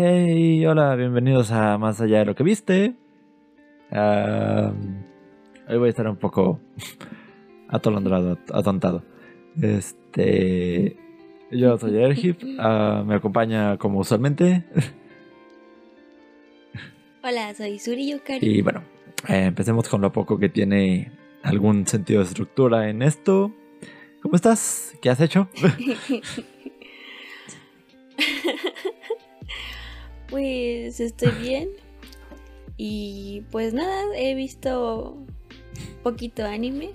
Hey, hola, bienvenidos a Más allá de lo que viste. Hoy voy a estar un poco atolondrado, atontado. Este, yo soy Ergip, ah, me acompaña como usualmente. Hola, soy Suri Yukari. Y bueno, eh, empecemos con lo poco que tiene algún sentido de estructura en esto. ¿Cómo estás? ¿Qué has hecho? Pues estoy bien. Y pues nada, he visto poquito anime.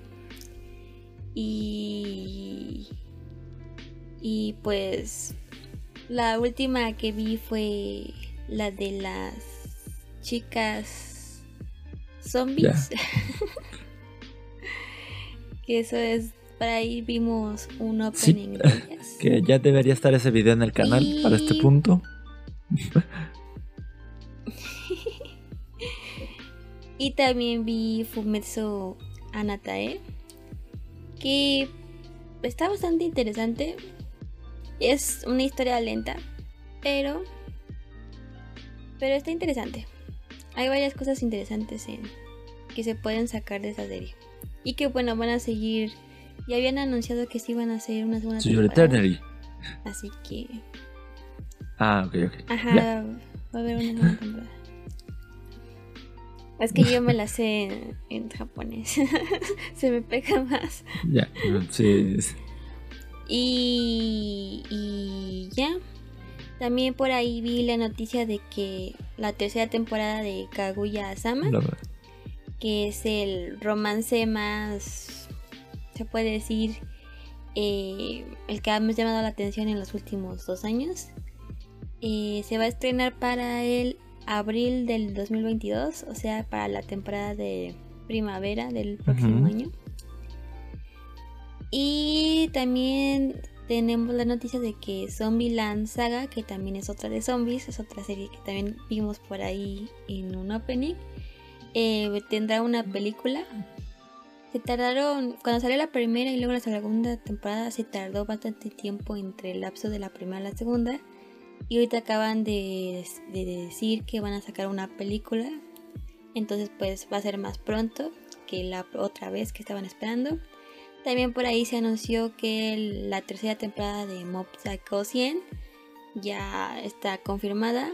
Y. Y pues. La última que vi fue la de las chicas zombies. que eso es. Para ahí vimos un opening Que ya debería estar ese video en el canal para este punto. y también vi Fumetsu Anatae, que está bastante interesante. Es una historia lenta, pero pero está interesante. Hay varias cosas interesantes en que se pueden sacar de esa serie. Y que bueno, van a seguir. Ya habían anunciado que sí iban a hacer una segunda temporada. Así que Ah, ok, ok. Ajá, va a haber una nueva temporada. Es que yo me la sé en, japonés. Se me pega más. Ya, sí. Y, y ya. También por ahí vi la noticia de que la tercera temporada de Kaguya Sama, que es el romance más, se puede decir, eh, el que ha llamado la atención en los últimos dos años, eh, se va a estrenar para el abril del 2022, o sea, para la temporada de primavera del próximo año. Y también tenemos la noticia de que Zombieland Saga, que también es otra de zombies, es otra serie que también vimos por ahí en un opening, eh, tendrá una película. Se tardaron, cuando salió la primera y luego la segunda temporada, se tardó bastante tiempo entre el lapso de la primera y la segunda. Y ahorita acaban de, decir que van a sacar una película. Entonces pues va a ser más pronto que la otra vez que estaban esperando. También por ahí se anunció que la tercera temporada de Mob Psycho 100 ya está confirmada.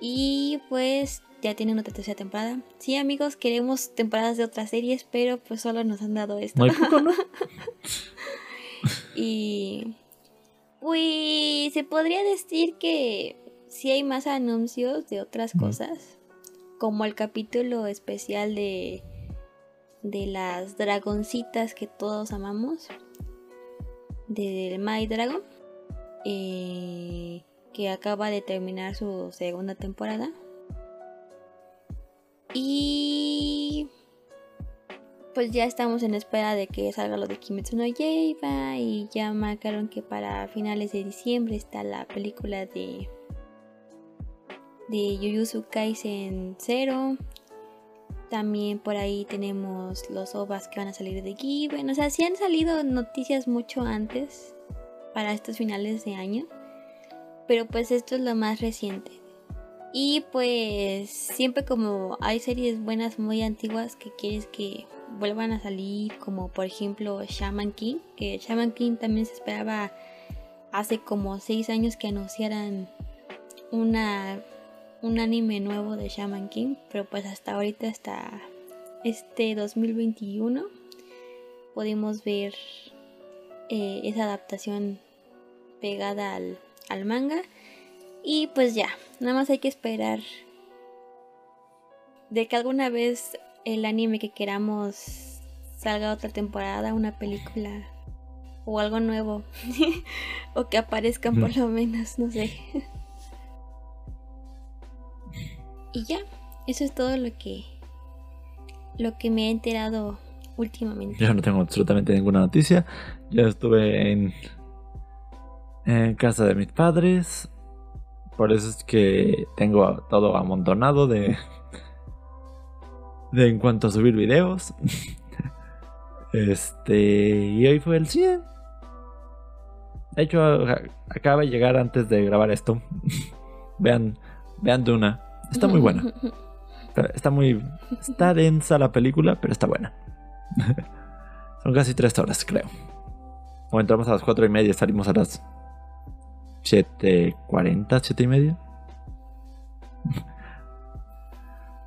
Y pues ya tienen otra tercera temporada. Sí, amigos, queremos temporadas de otras series, pero pues solo nos han dado esto. y pues se podría decir que sí hay más anuncios de otras cosas, como el capítulo especial de de las dragoncitas que todos amamos, de My Dragon, eh, que acaba de terminar su segunda temporada. Y pues ya estamos en espera de que salga lo de Kimetsu no Yaiba y ya marcaron que para finales de diciembre está la película de de Jujutsu Kaisen 0. También por ahí tenemos los ovas que van a salir de Given. O sea, sí han salido noticias mucho antes para estos finales de año. Pero pues esto es lo más reciente. Y pues siempre como hay series buenas muy antiguas que quieres que vuelvan a salir, como por ejemplo Shaman King, que Shaman King también se esperaba hace como 6 años que anunciaran una un anime nuevo de Shaman King, pero pues hasta ahorita hasta este 2021 pudimos ver eh, esa adaptación pegada al, al manga. Y pues ya, nada más hay que esperar de que alguna vez el anime que queramos salga otra temporada, una película o algo nuevo. o que aparezcan por lo menos, no sé. y ya, eso es todo lo que lo que me he enterado últimamente. Yo no tengo absolutamente ninguna noticia. Yo estuve en en casa de mis padres. Por eso es que tengo todo amontonado de de en cuanto a subir videos. este, y hoy fue el 100. De hecho, acaba de llegar antes de grabar esto. Vean, vean Duna. Está muy buena. Está muy. Está densa la película, pero está buena. Son casi tres horas, creo. O entramos a las cuatro y media, salimos a las 7.40, siete y media.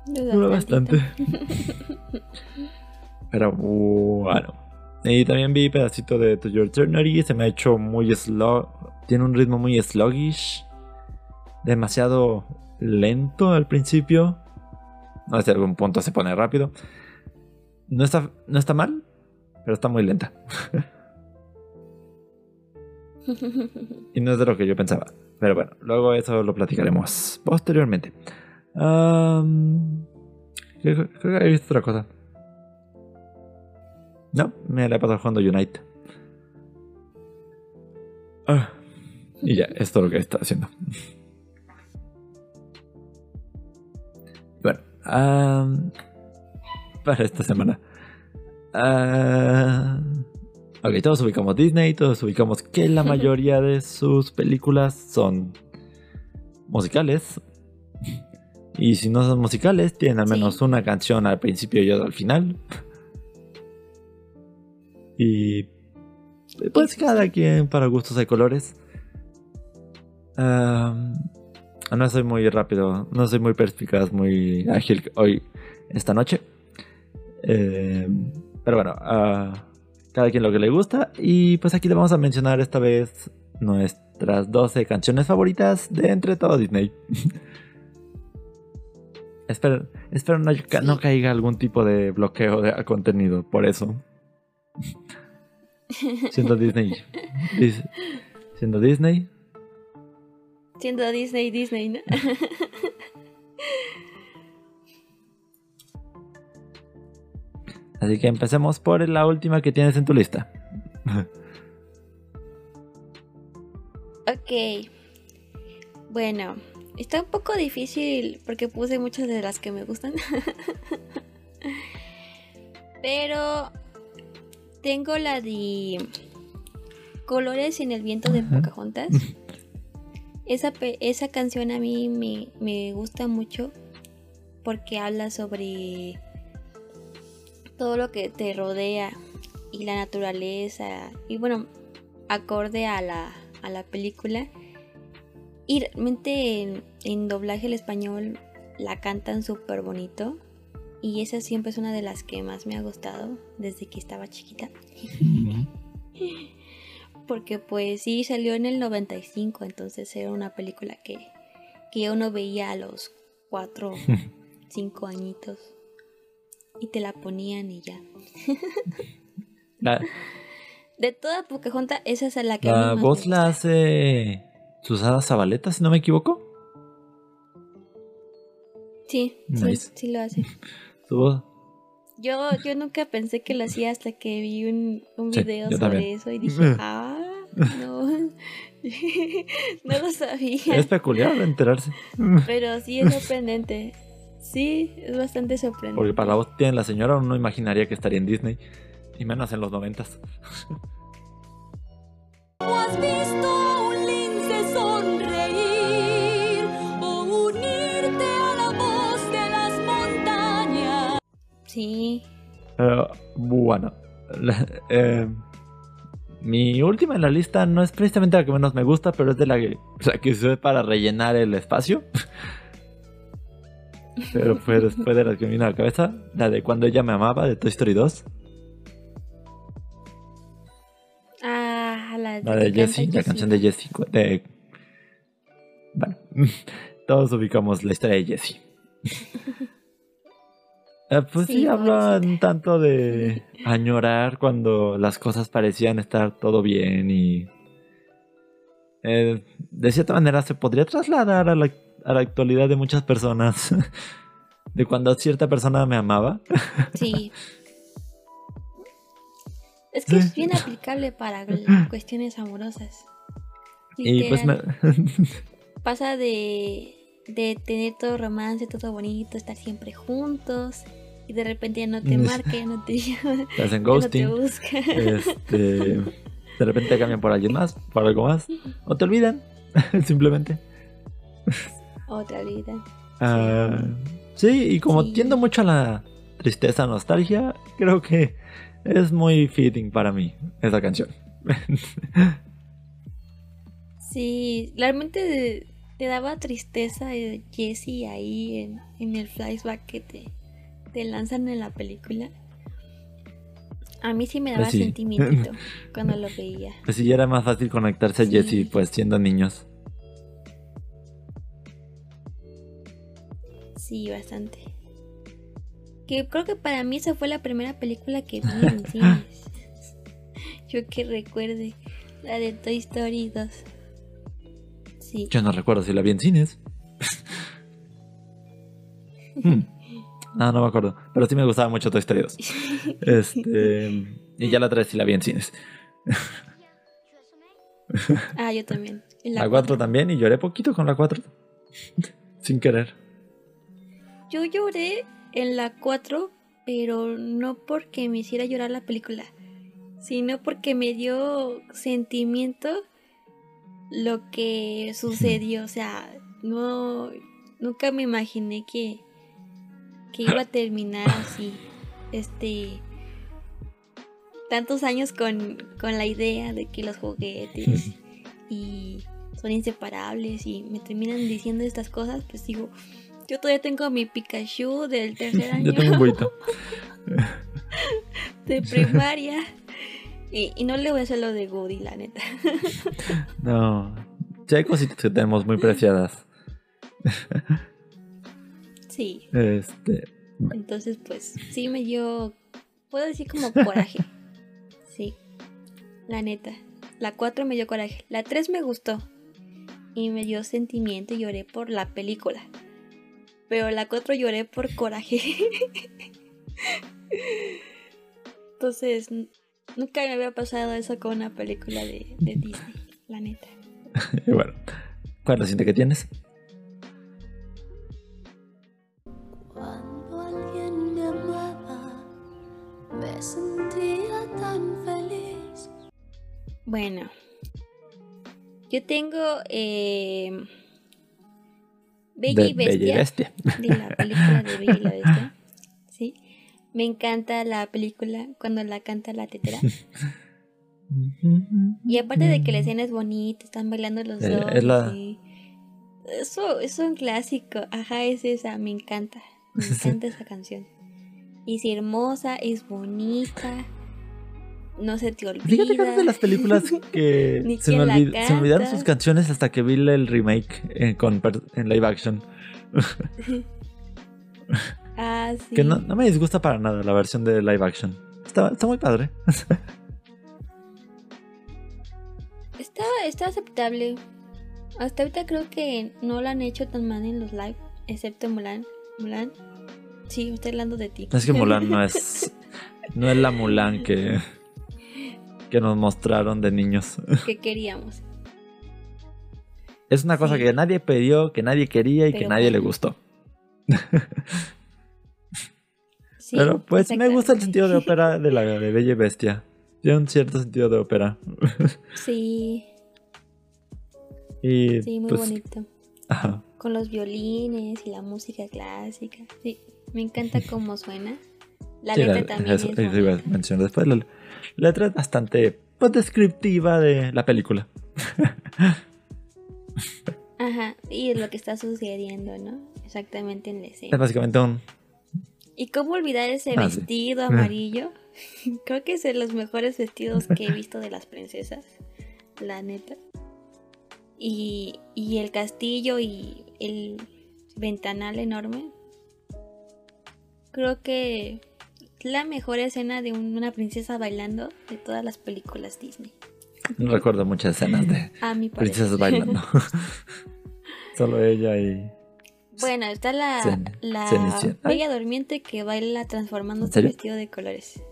Dura bastante. Pero bueno. Y también vi pedacito de To Your Eternity. Se me ha hecho muy slow. Tiene un ritmo muy sluggish. Demasiado lento al principio. No sé, algún punto se pone rápido. No está, no está mal, pero está muy lenta. y no es de lo que yo pensaba. Pero bueno, luego eso lo platicaremos posteriormente. Creo, que he visto otra cosa. No, me la he pasado jugando Unite. Ah, y ya, esto es lo que está haciendo. Bueno, para esta semana. ok, todos ubicamos Disney, todos ubicamos que la mayoría de sus películas son musicales. Y si no son musicales, tienen al menos una canción al principio y otra al final. Y pues cada quien para gustos hay colores. no soy muy rápido, no soy muy perspicaz, muy ágil hoy, esta noche. Eh, pero bueno, cada quien lo que le gusta. Y pues aquí le vamos a mencionar esta vez nuestras 12 canciones favoritas de entre todo Disney. espero, espero no, no, caiga algún tipo de bloqueo de contenido por eso. Siendo Disney. Siendo Disney. Siendo Disney, Disney, ¿no? Así que empecemos por la última que tienes en tu lista. ok. Bueno, está un poco difícil porque puse muchas de las que me gustan. Pero tengo la de Colores en el viento de Pocahontas. Esa, esa canción a mí me, me gusta mucho porque habla sobre todo lo que te rodea y la naturaleza y bueno, acorde a la, a la película. Y realmente en, doblaje el español la cantan súper bonito. Y esa siempre es una de las que más me ha gustado desde que estaba chiquita. Porque pues sí, salió en el 95, entonces era una película que, que yo no veía a los 4, 5 añitos. Y te la ponían y ya. De toda Pocahontas, esa es la que... La voz la hace Susana Zabaleta, si no me equivoco. Sí, sí, sí lo hace. Yo, yo nunca pensé que lo hacía hasta que vi un, un video sobre eso y dije, ah, no, no lo sabía. Es peculiar enterarse. Pero sí es sorprendente. Sí, es bastante sorprendente. Porque para la voz tiene la señora, uno no imaginaría que estaría en Disney. Y menos en los noventas. ¿Has visto? Sí. bueno, eh, mi última en la lista no es precisamente la que menos me gusta, pero es de la que, que se ve para rellenar el espacio. pero fue después de la que me vino a la cabeza, la de cuando ella me amaba, de Toy Story 2. Ah, la de, la de Jessie, la canción de Jessie. De... Bueno, todos ubicamos la historia de Jessie. Eh, pues sí, hablan tanto de añorar cuando las cosas parecían estar todo bien y eh, de cierta manera se podría trasladar a la, actualidad de muchas personas de cuando cierta persona me amaba. Sí. Es que es bien aplicable para cuestiones amorosas. Y pues pasa de de tener todo romance, todo bonito, estar siempre juntos y de repente ya no te marca, ya no te llama, te hacen ghosting, Este, de repente cambian por alguien más, por algo más, o te olvidan, simplemente. Otra vida. Ah, sí, y como Sí. tiendo mucho a la tristeza, nostalgia, creo que es muy fitting para mí esa canción. Sí, realmente te daba tristeza Jessie ahí en, en el flashback que te, te lanzan en la película. A mí sí me daba Pues sí. sentimiento cuando lo veía. Pues sí, ya era más fácil conectarse a. Jesse, pues siendo niños. Sí, bastante. Que creo que para mí esa fue la primera película que vi en cines. Yo que recuerde, la de Toy Story 2. Sí. Yo no recuerdo si la vi en cines. Hmm. No, no me acuerdo. Pero sí me gustaba mucho Toy Story 2. Este, y ya la 3 sí la vi en cines. Ah, yo también. En La 4 también y lloré poquito con la 4. Sin querer. Yo lloré en la 4, pero no porque me hiciera llorar la película, sino porque me dio sentimiento lo que sucedió. O sea, no, nunca me imaginé que, que iba a terminar así. Este. Tantos años con, con la idea de que los juguetes y son inseparables y me terminan diciendo estas cosas, pues digo, yo todavía tengo mi Pikachu del tercer año Yo tengo un de primaria. Y, y no le voy a hacer lo de Woody, la neta. No. Sí hay cositas que tenemos muy preciadas. Sí, Este. entonces pues sí me dio, puedo decir como coraje. Sí, la neta. La 4 me dio coraje. La 3 me gustó. Y me dio sentimiento y lloré por la película. Pero la 4 lloré por coraje. Entonces, nunca me había pasado eso con una película de, de Disney, la neta. Bueno. ¿Cuál siguiente que tienes? Cuando alguien me amaba, me sentía tan feliz. Bueno, yo tengo eh, Bella y Bestia, Bella y Bestia. de la película de Bella y la Bestia. Me encanta la película cuando la canta la tetera. Y aparte de que la escena es bonita, están bailando los Eh, dos. es la- y- Eso es un clásico. Ajá, es esa, me encanta. Me encanta esa canción. Y es hermosa, es bonita. No se te olvida. Fíjate que es de las películas que se me, olvid- se me olvidaron sus canciones hasta que vi el remake en, con per- en live action. Ah, sí. Que no, no me disgusta para nada la versión de live action. Está, está muy padre. Está, está aceptable. Hasta ahorita creo que no lo han hecho tan mal en los live, excepto Mulan. Mulan. Sí, estoy hablando de ti. Es que Mulan no es. No es la Mulan que. que nos mostraron de niños. que queríamos. Es una cosa Sí. que nadie pidió, que nadie quería y que nadie le gustó. Sí, Pero pues me gusta el sentido de ópera de la de Bella y Bestia. Tiene un cierto sentido de ópera. Sí, y sí, muy pues, bonito. ajá. Con los violines y la música clásica. Sí, me encanta cómo suena. La Sí, letra la- también eso, es eso iba a mencionar después. La la letra es bastante pues, descriptiva de la película. Ajá, y es lo que está sucediendo, ¿no? Exactamente en la Es escena. básicamente un. ¿Y cómo olvidar ese Ah, sí. vestido amarillo? Creo que es de los mejores vestidos que he visto de las princesas, la neta. Y, y el castillo y el ventanal enorme. Creo que la mejor escena de un- una princesa bailando de todas las películas Disney. No recuerdo muchas escenas de princesas bailando. Solo ella y. Bueno, está la, la bella durmiente que baila transformando ¿En su vestido de colores.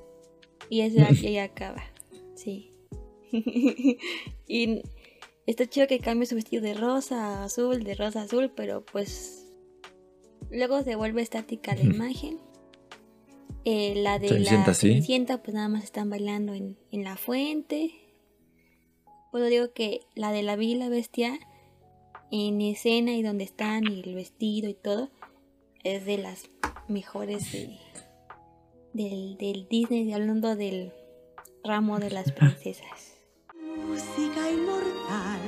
Y ese aquí ya acaba. Sí. y está chido que cambie su vestido de rosa a azul, de rosa a azul, pero pues luego se vuelve estática la imagen. Eh, la de Cenicienta, la sí. Cenicienta, pues nada más están bailando en, en la fuente. Pues digo que la de la Bella y la Bestia en escena y donde están y el vestido y todo es de las mejores de, del, del Disney, hablando del ramo de las princesas. Música inmortal,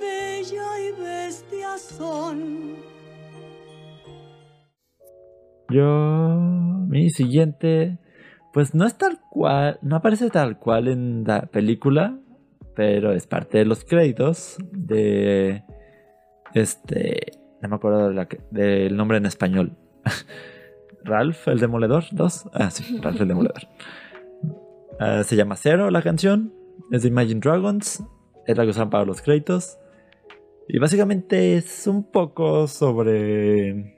bella y bestia son. Yo, mi siguiente, pues no es tal cual, no aparece tal cual en la película, pero es parte de los créditos de este, no me acuerdo de la que- del nombre en español. Ralph el Demoledor 2. Ah, sí, Ralph el Demoledor. Ah, se llama Zero la canción. Es de Imagine Dragons. Es la que usan para los créditos. Y básicamente es un poco sobre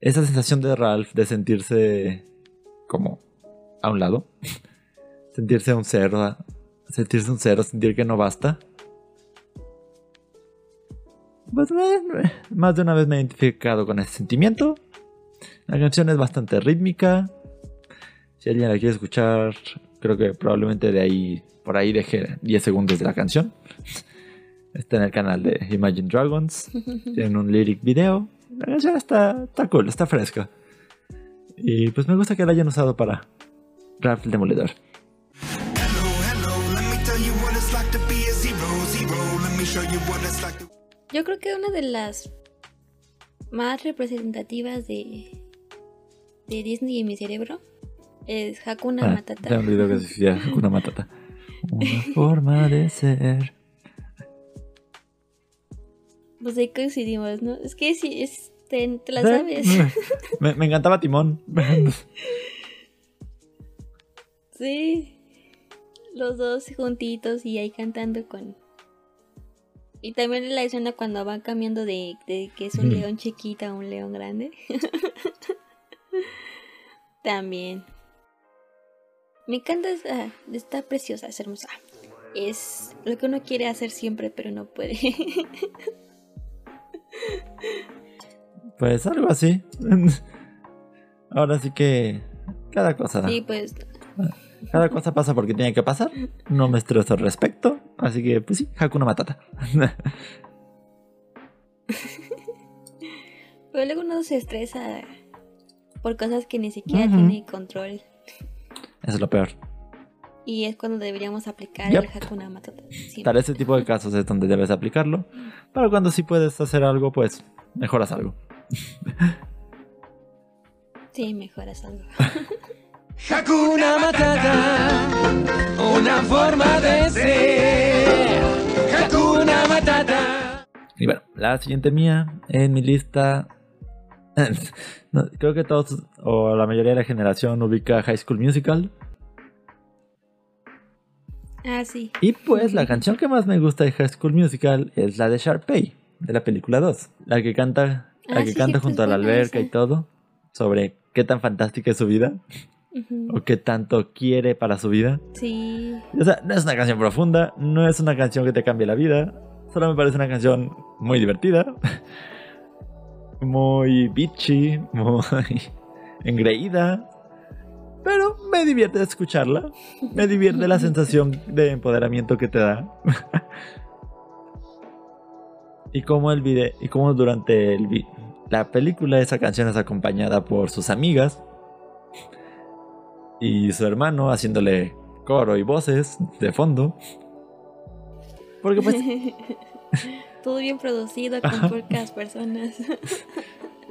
esa sensación de Ralph de sentirse como a un lado. sentirse un cero. Sentirse un cero, sentir que no basta. Pues me- me- más de una vez me he identificado con ese sentimiento. La canción es bastante rítmica. Si alguien la quiere escuchar, creo que probablemente de ahí, por ahí deje 10 segundos de la canción. Está en el canal de Imagine Dragons. Tienen un lyric video. La canción está, está cool, está fresca. Y pues me gusta que la hayan usado para Ralph el Demoledor. Hello, hello, Yo creo que una de las más representativas de, de Disney en mi cerebro es Hakuna Ah, Matata. Un video que decía Hakuna Matata. Una forma de ser. Pues ahí coincidimos, ¿no? Es que sí, es, te, te la sabes. Me, me encantaba Timón. sí. Los dos juntitos y ahí cantando con... Y también la escena cuando van cambiando de, de que es un Mm. león chiquito a un león grande. también. Me encanta, esa- está preciosa, es hermosa. Es lo que uno quiere hacer siempre, pero no puede. Pues algo así. Ahora sí que cada cosa, sí, pues cada cosa pasa porque tiene que pasar. No me estreso al respecto. Así que, pues sí, Hakuna Matata. Pero luego uno se estresa por cosas que ni siquiera tiene control. Eso es lo peor. Y es cuando deberíamos aplicar Yep. el Hakuna Matata. Sí. Para ese tipo de casos es donde debes aplicarlo. Para cuando sí puedes hacer algo, pues mejoras algo. Sí, mejoras algo. Hakuna Matata, una forma de ser. Hakuna Matata. Y bueno, la siguiente mía en mi lista. no, creo que todos, o la mayoría de la generación, ubica High School Musical. Ah, sí. Y pues la canción que más me gusta de High School Musical es la de Sharpay, de la película 2. La que canta, la Ah, que sí, canta junto a la alberca esa. y todo. Sobre qué tan fantástica es su vida. O qué tanto quiere para su vida. Sí. O sea, no es una canción profunda, no es una canción que te cambie la vida. Solo me parece una canción muy divertida. Muy bitchy, muy engreída. Pero me divierte escucharla. Me divierte la sensación de empoderamiento que te da. y como el video, y como durante el la película esa canción es acompañada por sus amigas y su hermano haciéndole coro y voces de fondo. Porque pues Todo bien producido con pocas personas.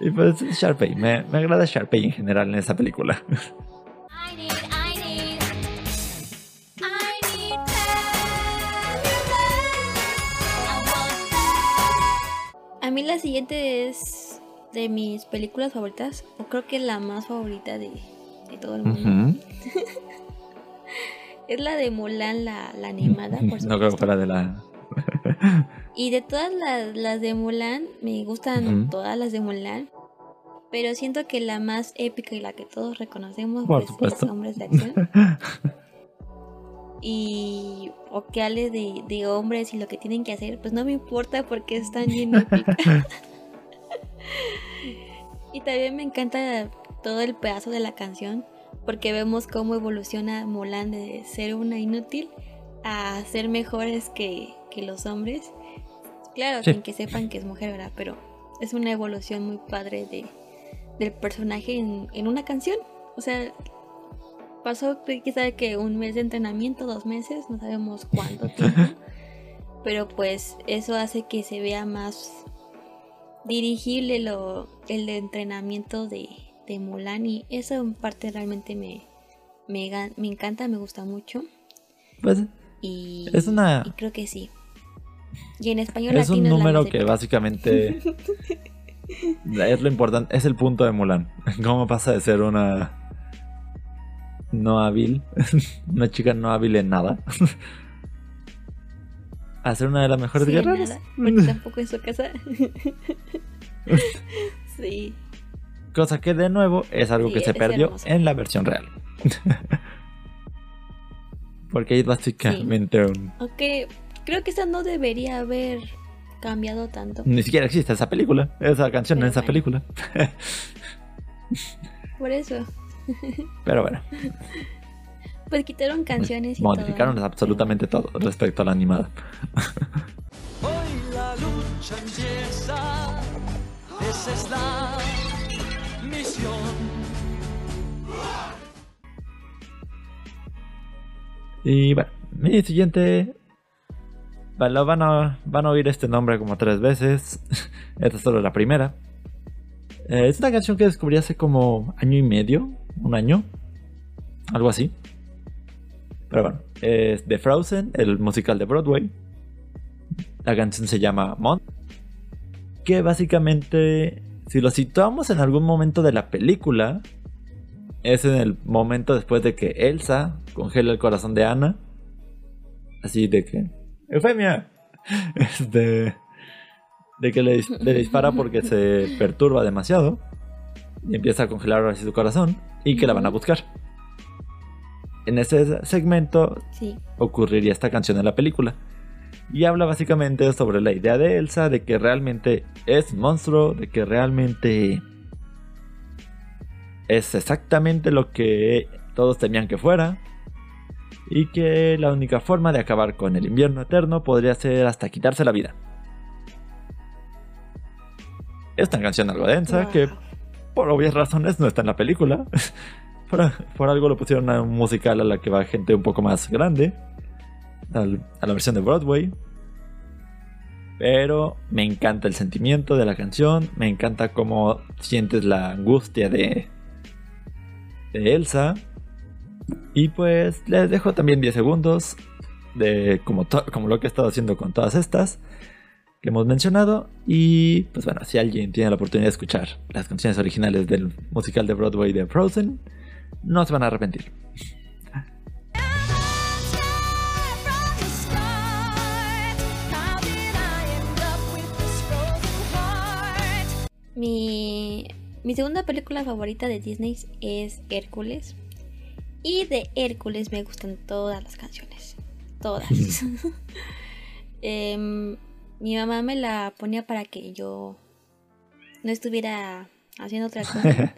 y pues Sharpay, me, me agrada Sharpay en general en esa película. A mí la siguiente es de mis películas favoritas. O creo que la más favorita de, de todo el mundo. Es la de Mulan, la, la animada, por No creo que fuera de la Y de todas las, las de Mulan, me gustan todas las de Mulan. Pero siento que la más épica y la que todos reconocemos Por pues, supuesto. es Hombres de Acción. y o que hable de, de hombres y lo que tienen que hacer, pues no me importa porque es tan bien épica. y también me encanta todo el pedazo de la canción porque vemos cómo evoluciona Mulan de ser una inútil a ser mejores que, que los hombres. Claro, Sí. sin que sepan que es mujer, ¿verdad? Pero es una evolución muy padre de, del personaje en, en una canción. O sea, pasó quizá que un mes de entrenamiento, dos meses, no sabemos cuánto tiempo. pero pues eso hace que se vea más dirigible lo, el entrenamiento de, de Mulan y eso en parte realmente me, me, me encanta, me gusta mucho. Pues Y, Es una- y creo que sí. Y en español es un latino número que básicamente es lo importante, es el punto de Mulan. ¿Cómo pasa de ser una no hábil, una chica no hábil en nada, a ser una de las mejores Sí, guerreras? nada, porque tampoco en su casa. sí. Cosa que de nuevo es algo Sí, que se perdió hermoso. en la versión real. Porque es básicamente un... Aunque creo que esa no debería haber cambiado tanto. Ni siquiera existe esa película, esa canción en esa bueno. película. Por eso. Pero bueno, Pues quitaron canciones y modificaron todo. absolutamente todo respecto a la animada. Hoy la lucha empieza, esa es la Y bueno, mi siguiente. Bueno, van a, van a oír este nombre como tres veces. Esta es solo la primera. Eh, es una canción que descubrí hace como año y medio, un año, algo así. Pero bueno, es The Frozen, el musical de Broadway. La canción se llama Mon. Que básicamente, si lo situamos en algún momento de la película, es en el momento después de que Elsa congela el corazón de Anna. Así de que. ¡Eufemia! Este. De que le, dis- le dispara porque se perturba demasiado. Y empieza a congelar así su corazón. Y que la van a buscar. En ese segmento Sí. ocurriría esta canción en la película. Y habla básicamente sobre la idea de Elsa, de que realmente es monstruo, de que realmente es exactamente lo que todos temían que fuera. Y que la única forma de acabar con el invierno eterno podría ser hasta quitarse la vida. Es una canción algo densa Wow. que por obvias razones no está en la película. por, por algo lo pusieron a un musical a la que va gente un poco más grande. A la versión de Broadway. Pero me encanta el sentimiento de la canción. Me encanta cómo sientes la angustia de, de Elsa. Y pues les dejo también 10 segundos de como, como lo que he estado haciendo con todas estas que hemos mencionado. Y pues bueno, si alguien tiene la oportunidad de escuchar las canciones originales del musical de Broadway de Frozen, no se van a arrepentir. Mi, mi segunda película favorita de Disney es Hércules. Y de Hércules me gustan todas las canciones. Todas. Em, mi mamá me la ponía para que yo no estuviera haciendo otra cosa.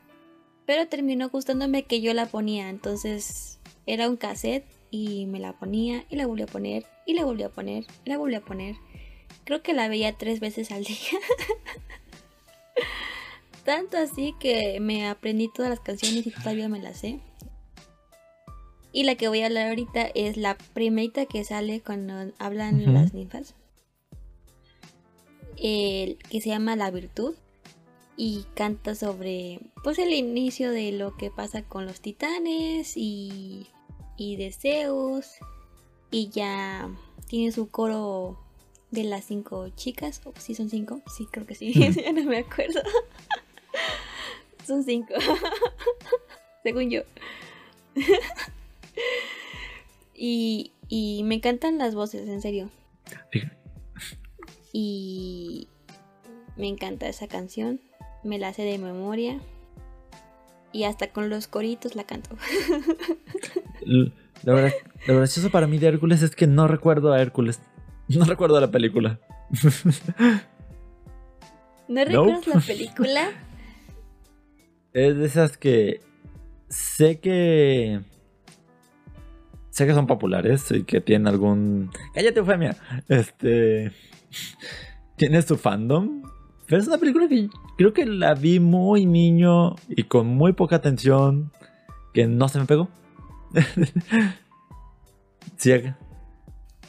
Pero terminó gustándome que yo la ponía. Entonces era un cassette y me la ponía y la volví a poner y la volví a poner y la volví a poner. Creo que la veía tres veces al día. Tanto así que me aprendí todas las canciones y todavía me las sé. Y la que voy a hablar ahorita es la primerita que sale cuando hablan las ninfas. El que se llama La Virtud. Y canta sobre pues el inicio de lo que pasa con los titanes y, y de Zeus. Y ya tiene su coro de las cinco chicas. ¿O sí son cinco? Sí, creo que sí. ya no me acuerdo. son cinco. Según yo. y, y me encantan las voces, en serio. Y me encanta esa canción. Me la sé de memoria. Y hasta con los coritos la canto. Lo, lo gracioso para mí de Hércules es que no recuerdo a Hércules. No recuerdo la película. ¿No recuerdas la película? Es de esas que sé que sé que son populares y que tienen algún. ¡Cállate, Eufemia! Este. Tiene su fandom. Pero es una película que creo que la vi muy niño y con muy poca atención. Que no se me pegó. sí.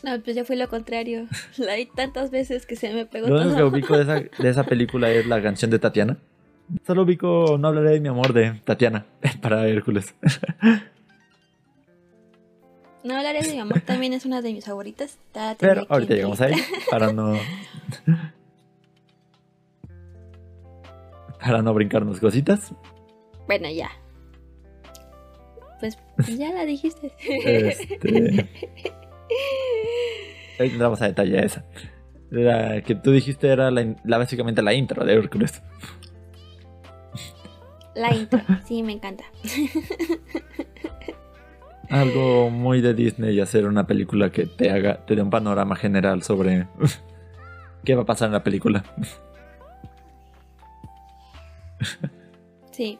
No, pues ya fue lo contrario. La vi tantas veces que se me pegó Lo único que todo. ubico de esa, de esa película es la canción de Tatiana. Solo ubico No hablaré de mi amor de Tatiana para Hércules. No hablaré de mi amor, también es una de mis favoritas. Ta- Pero ahorita llegamos ahí para no. Para no brincarnos cositas. Bueno, ya. Pues ya la dijiste. Este. Ahí entramos a detalle a esa. La que tú dijiste era la, básicamente la intro de Hércules. La intro, sí, me encanta. Algo muy de Disney y hacer una película que te haga, te dé un panorama general sobre qué va a pasar en la película. Sí.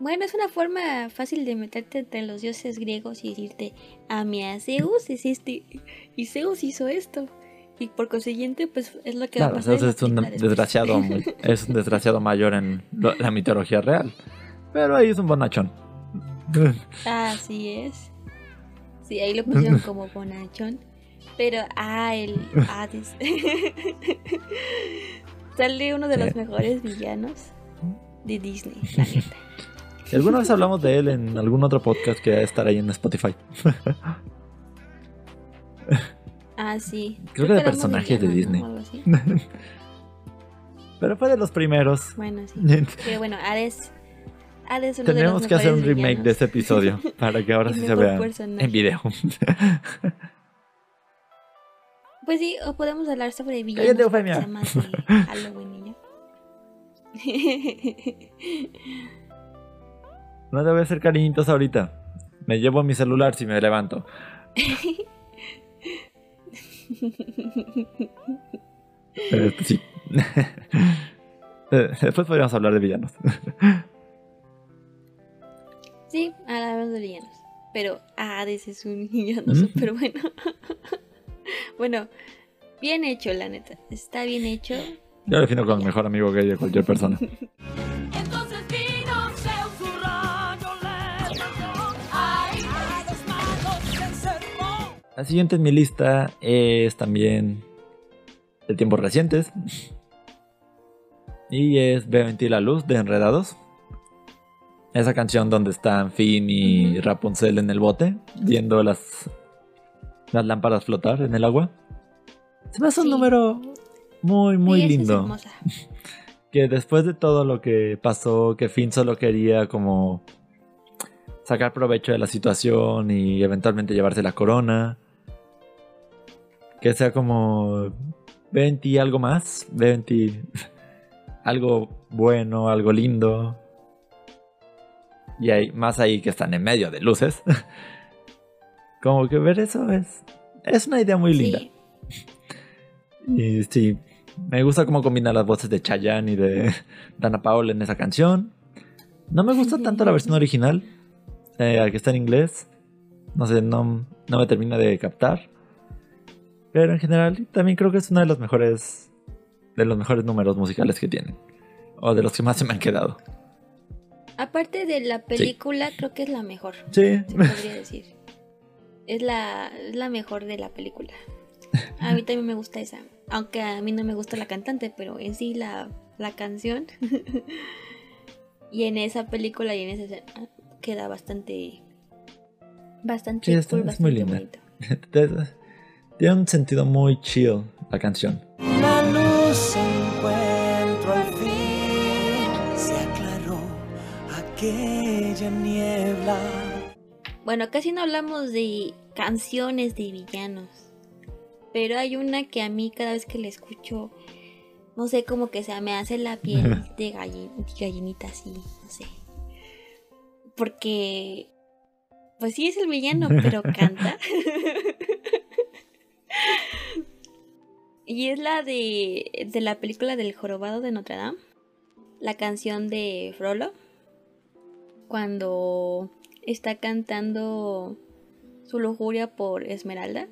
Bueno, es una forma fácil de meterte entre los dioses griegos y decirte, a mi a Zeus es este, y Zeus hizo esto. Y por consiguiente, pues es lo que va a Claro, pasar. Zeus es un desgraciado, muy- es un desgraciado mayor en la mitología real. Pero ahí es un bonachón. Así es. Sí, ahí lo pusieron como bonachón. Pero, ah, el Hades. Sale uno de los Sí. mejores villanos de Disney, la neta. Alguna vez hablamos de él en algún otro podcast que a estar ahí en Spotify. Ah, sí. Creo que de personajes de Disney. Pero fue de los primeros. Bueno, sí. Pero bueno, Hades. Hades es uno de Tenemos los que hacer un remake de ese episodio para que ahora sí se vea en video. Pues sí, o podemos hablar sobre villanos. Cállate, Eufemia. de Halloween y ya. No te voy a hacer cariñitos ahorita. Me llevo mi celular si me levanto. Eh, sí. Eh, Después podríamos hablar de villanos. Sí, hablamos de villanos. Pero Hades es un villano Ujú. súper bueno. bueno, bien hecho, la neta. Está bien hecho. Yo lo defino como el mejor amigo gay de cualquier persona. La siguiente en mi lista es también de tiempos recientes. Y es Veo en ti la luz de Enredados. Esa canción donde están Finn y. Rapunzel en el bote, viendo las, las lámparas flotar en el agua. Se me hace un número muy, muy Sí, esa es lindo. que después de todo lo que pasó, que Finn solo quería como sacar provecho de la situación y eventualmente llevarse la corona. Que sea como, ve en ti algo más, ve en ti algo bueno, algo lindo. Y hay más ahí que están en medio de luces. como que ver eso es, es una idea muy linda. Sí, Y sí, me gusta cómo combina las voces de Chayanne y de Dana Paola en esa canción. No me gusta tanto la versión original, eh, que está en inglés. No sé, no, no me termina de captar. Pero en general también creo que es uno de los mejores de los mejores números musicales que tienen. O de los que más se me han quedado. Aparte de la película, creo que es la mejor. Sí. Se podría decir. Es la, es la mejor de la película. A mí también me gusta esa. Aunque a mí no me gusta la cantante, pero en sí la, la canción. y en esa película y en esa escena queda bastante. Bastante Sí, está- cool, es muy bastante linda. Tiene un sentido muy chill la canción. La luz encuentro al fin, se aclaró aquella niebla. Bueno, casi no hablamos de canciones de villanos. Pero hay una que a mí cada vez que la escucho, no sé, como que se me hace la piel de gallin- gallinita así, no sé. Porque, pues sí es el villano, pero canta. y es la de, de la película del jorobado de Notre Dame. La canción de Frollo. Cuando está cantando su lujuria por Esmeralda.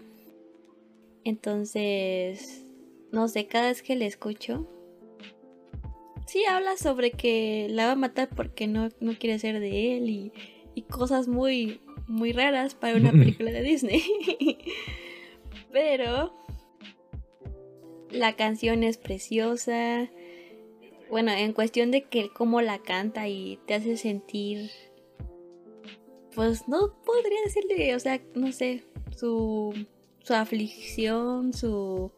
Entonces, no sé, cada vez que le escucho, sí habla sobre que la va a matar porque no, no quiere ser de él y, y cosas muy, muy raras para una película de Disney. Pero la canción es preciosa. Bueno, en cuestión de que cómo la canta y te hace sentir. Pues no podría decirle, o sea, no sé, su, su aflicción, su,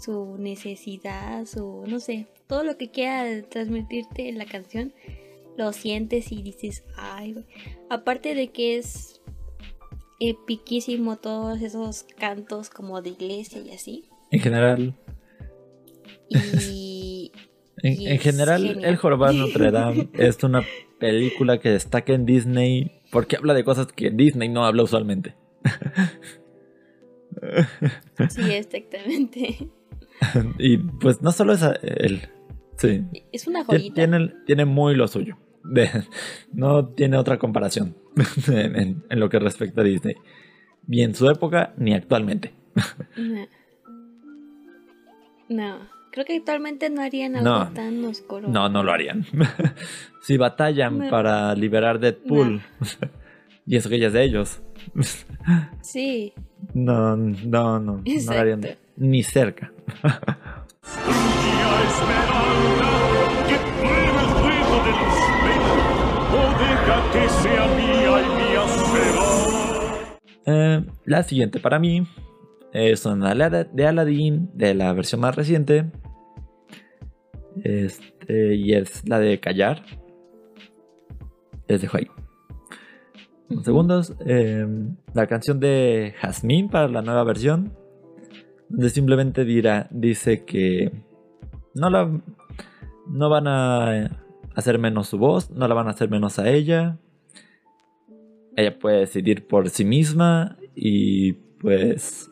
su necesidad, su, no sé, todo lo que quiera transmitirte en la canción, lo sientes y dices, ay, güey". aparte de que es epiquísimo todos esos cantos como de iglesia y así. En general, Y, en, Y en es general genial. El Jorobado Notre Dame es una película que destaca en Disney porque habla de cosas que Disney no habla usualmente. sí, exactamente. y pues no solo es el... Sí, Es una joyita. Tiene, tiene muy lo suyo. De- no tiene otra comparación en, lo que respecta a Disney. Ni en su época, ni actualmente. No. No, creo que actualmente no harían algo No. tan oscuro. No, no lo harían. si batallan No. para liberar Deadpool, y eso que ya es de ellos, Sí, no, no, no, no lo harían ni cerca. Mía esmeralda, que pruebe el fuego del espejo, o deja que sea mía y mía será. Eh, la siguiente para mí es una de Aladdin de la versión más reciente. Este, y es la de Callar. Les dejo ahí. Unos segundos. Eh, la canción de Jasmine para la nueva versión. Donde simplemente dirá, dice que no la no van a hacer menos su voz, no la van a hacer menos a ella. Ella puede decidir por sí misma y pues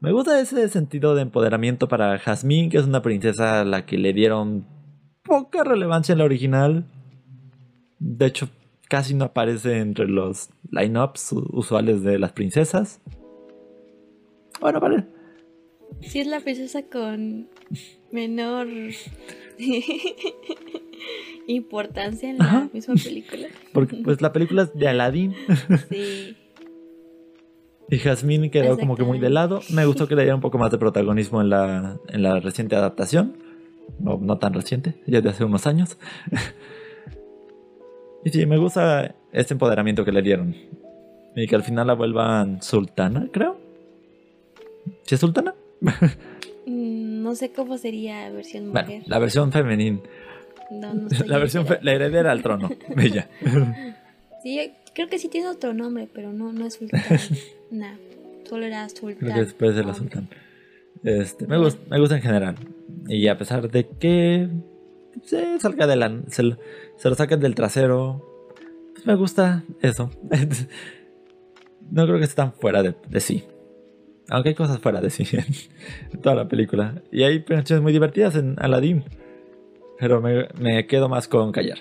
me gusta ese sentido de empoderamiento para Jasmine, que es una princesa a la que le dieron poca relevancia en la original. De hecho, casi no aparece entre los lineups usuales de las princesas. Bueno, vale. sí es la princesa con menor importancia en la Ajá. misma película. Porque pues la película es de Aladdin Sí, y Jasmine quedó como que muy de lado. Me gustó que le diera un poco más de protagonismo en la, en la reciente adaptación. No, no tan reciente, ya de hace unos años. y sí, me gusta este empoderamiento que le dieron. Y que al final la vuelvan sultana, creo. ¿Sí es sultana? Mm, no sé cómo sería versión Bueno, mujer. la versión femenina. No, no La versión, la heredera al trono. Ella. Sí, creo que sí tiene otro nombre, pero no, no es sultán. nah, solo era sultán. Creo que después de la hombre. sultana. Este, me, gusta, me gusta en general. Y a pesar de que se salga de la, se, lo- se lo saquen del trasero, pues me gusta eso. no creo que esté tan fuera de, de sí. Aunque hay cosas fuera de sí en toda la película. Y hay canciones muy divertidas en Aladdin. Pero me, me quedo más con callar.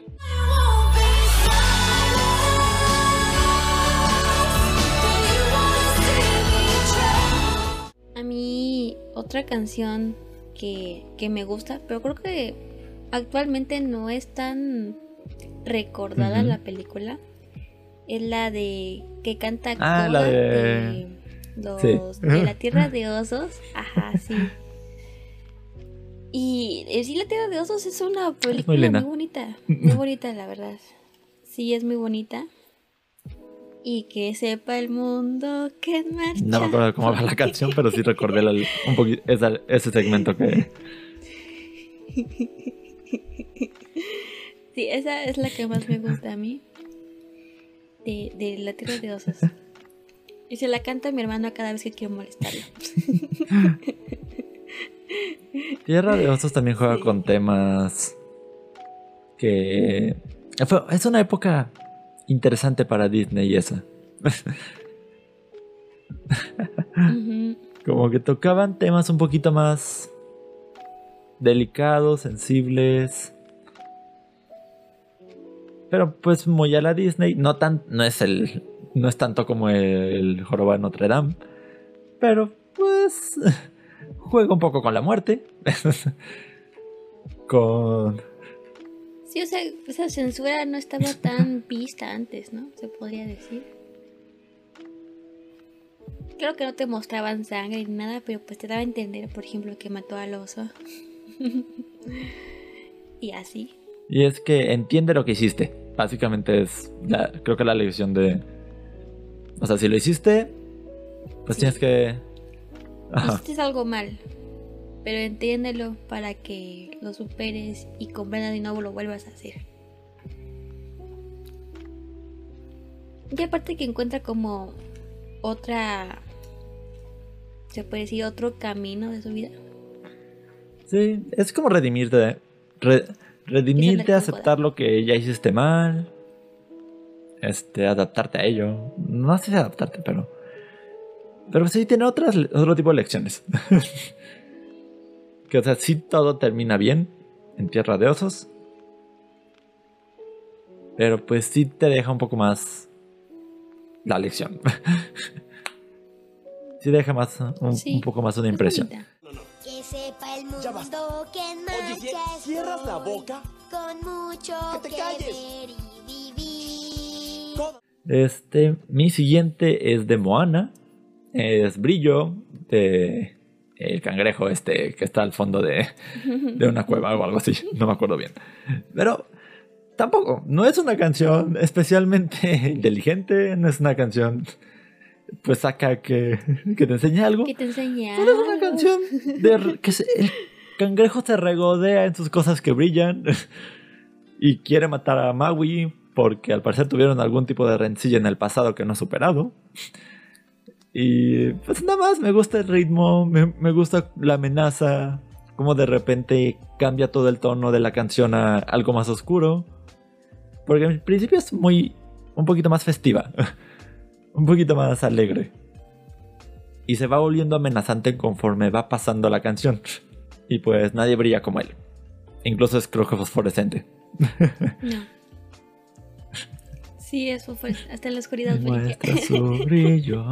A mí, otra canción que, que me gusta, pero creo que actualmente no es tan recordada Ujú. la película, es la de que canta Ah, la de- los- Sí. de la Tierra de Osos. Ajá, sí. Y sí, la Tierra de Osos es una película muy, bonita, muy bonita la verdad. Sí, es muy bonita. Y que sepa el mundo que en marcha. No me acuerdo cómo va la canción, pero sí recordé la- un poquito esa- ese segmento que... Sí, esa es la que más me gusta a mí. De, de la tierra de osos. Y se la canta a mi hermano cada vez que quiero molestarlo. Tierra de Osos también juega Sí. con temas que... Es una época interesante para Disney esa. Como que tocaban temas un poquito más delicados, sensibles. Pero pues muy a la Disney, no tan, no es el No es tanto como el Jorobado de Notre Dame. Pero, pues. Juega un poco con la muerte. con. Sí, o sea, esa censura no estaba tan vista antes, ¿no? Se podría decir. Creo que no te mostraban sangre ni nada, pero pues te daba a entender, por ejemplo, que mató al oso. y así. Y es que entiende lo que hiciste. Básicamente es. la- creo que la lección de. O sea, si lo hiciste. Pues Sí. tienes que. Hiciste algo mal, pero entiéndelo para que lo superes y comprendas y no lo vuelvas a hacer. Y aparte que encuentra como otra, se puede decir, otro camino de su vida. Sí, es como redimirte. re- redimirte, aceptar lo que ya hiciste mal. Este, adaptarte a ello. No sé si adaptarte, pero. Pero sí tiene otras, otro tipo de lecciones. que, o sea, sí todo termina bien en Tierra de Osos. Pero pues sí te deja un poco más la lección. sí deja más, un, Sí, un poco más una Es impresión. Que sepa el mundo que en Oye, marcha ¿cien- ¿cierras la boca? Con mucho ¡Que te que calles! ver y vivir. Todo- Este, mi siguiente es de Moana. Es Brillo, de el cangrejo este que está al fondo de, de una cueva o algo así. No me acuerdo bien. Pero tampoco, no es una canción especialmente inteligente. No es una canción, pues saca que, que te enseña algo. Que te enseña. Solo es una algo. canción de que se- el cangrejo se regodea en sus cosas que brillan y quiere matar a Maui porque al parecer tuvieron algún tipo de rencilla en el pasado que no ha superado. Y pues nada más, me gusta el ritmo, me, me gusta la amenaza, como de repente cambia todo el tono de la canción a algo más oscuro. Porque al principio es muy, un poquito más festiva, un poquito más alegre y se va volviendo amenazante conforme va pasando la canción. Y pues nadie brilla como él. Incluso es creo que fosforescente. No. Sí, eso fue hasta en la oscuridad. Muestra su brillo.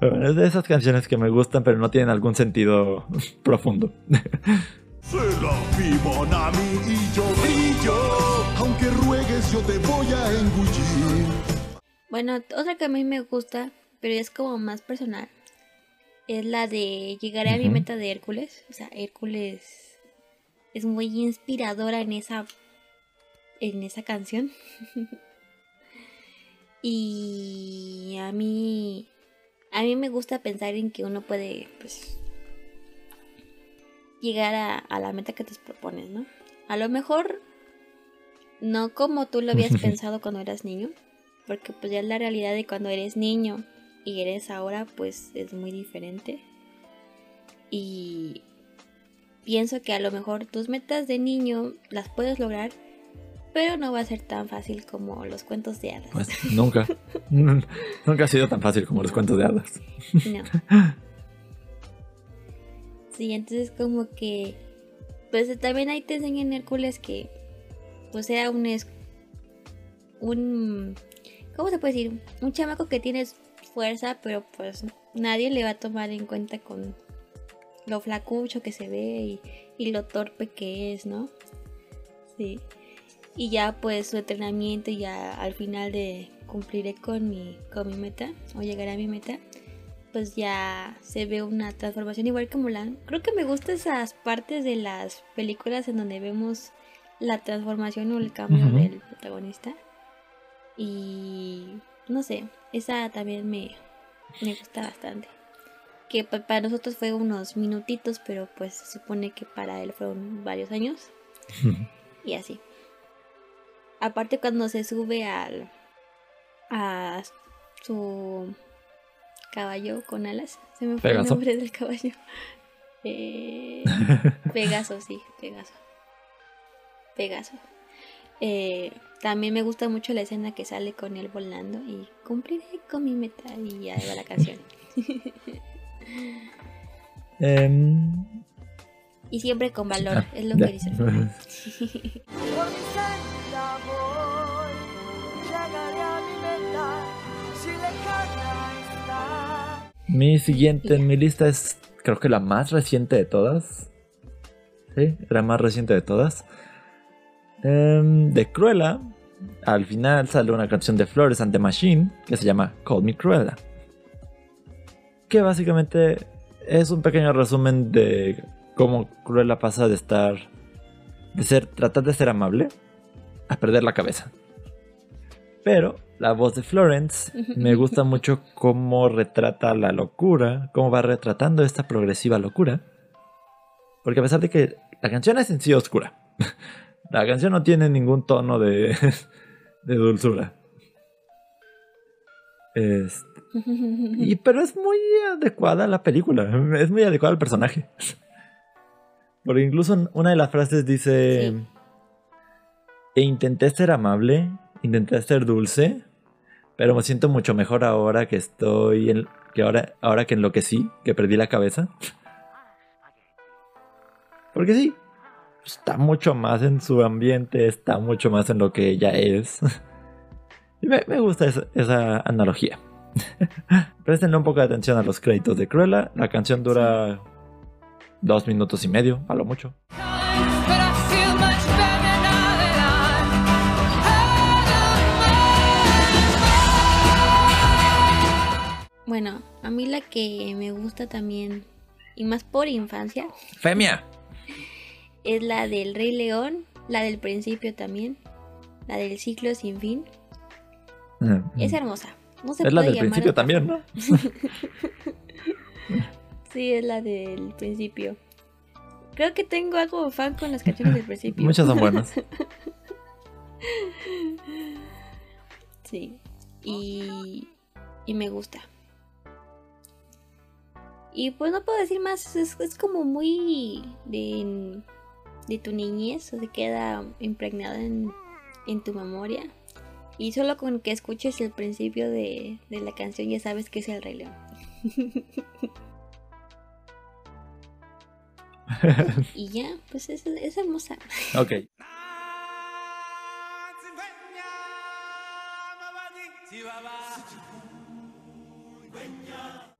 Bueno, es de esas canciones que me gustan pero no tienen algún sentido profundo. Y yo brillo. Aunque ruegues, yo te voy a engullir. Bueno, otra que a mí me gusta, pero es como más personal, es la de Llegaré a mi meta de Hércules. O sea, Hércules es muy inspiradora en esa en esa canción. y a mí a mí me gusta pensar en que uno puede pues llegar a, a la meta que te propones, ¿no? A lo mejor no como tú lo habías pensado cuando eras niño, porque pues ya la realidad de cuando eres niño y eres ahora pues es muy diferente. Y pienso que a lo mejor tus metas de niño las puedes lograr, pero no va a ser tan fácil como los cuentos de hadas. Pues nunca. nunca ha sido tan fácil como los cuentos de hadas. No. Sí, entonces como que pues también ahí te enseñan Hércules que pues era un es- un ¿cómo se puede decir? Un chamaco que tiene fuerza, pero pues nadie le va a tomar en cuenta con lo flacucho que se ve y, y lo torpe que es, ¿no? Sí. Y ya pues su entrenamiento y ya al final de cumpliré con mi, con mi meta o llegaré a mi meta, pues ya se ve una transformación igual como la... Creo que me gustan esas partes de las películas en donde vemos la transformación o el cambio del protagonista. Y no sé, esa también me, me gusta bastante. Que pa- para nosotros fue unos minutitos, pero pues se supone que para él fueron varios años. y así. Aparte cuando se sube al a su caballo con alas, se me fue el nombre del caballo. Eh, Pegaso, sí, Pegaso. Pegaso. Eh, también me gusta mucho la escena que sale con él volando y cumpliré con mi meta y ya va la canción. Y siempre con valor, ah, es lo ya. que dice. Mi siguiente en mi lista es, creo que la más reciente de todas. Sí, la más reciente de todas. Em, de Cruella, al final sale una canción de Flores and the Machine que se llama Call Me Cruella. Que básicamente es un pequeño resumen de cómo Cruella pasa de estar, de ser, tratar de ser amable, a perder la cabeza. Pero la voz de Florence me gusta mucho cómo retrata la locura, cómo va retratando esta progresiva locura. Porque a pesar de que la canción es en sí oscura, la canción no tiene ningún tono de, de dulzura. Este, y, pero es muy adecuada a la película, es muy adecuada al personaje. Porque incluso una de las frases dice, Sí. e intenté ser amable, intenté ser dulce, pero me siento mucho mejor ahora que estoy, en, que ahora, ahora que enloquecí, que perdí la cabeza. Porque sí, está mucho más en su ambiente, está mucho más en lo que ella es. Y me, gusta esa, esa analogía. Prestenle un poco de atención a los créditos de Cruella. La canción dura dos minutos y medio, a lo mucho. Bueno, a mí la que me gusta también, y más por infancia, ¡Femia! es la del Rey León, la del principio también, la del ciclo sin fin. Es hermosa. No se Mm. Es la del principio otra también, ¿no? Sí, es la del principio. Creo que tengo algo fan con las canciones del principio. Muchas son buenas. Sí. Y, y me gusta. Y pues no puedo decir más, es, es como muy de, de tu niñez, o se queda impregnada en, en tu memoria. Y solo con que escuches el principio de, de la canción ya sabes que es el Rey León. y ya, pues es, es hermosa. ok.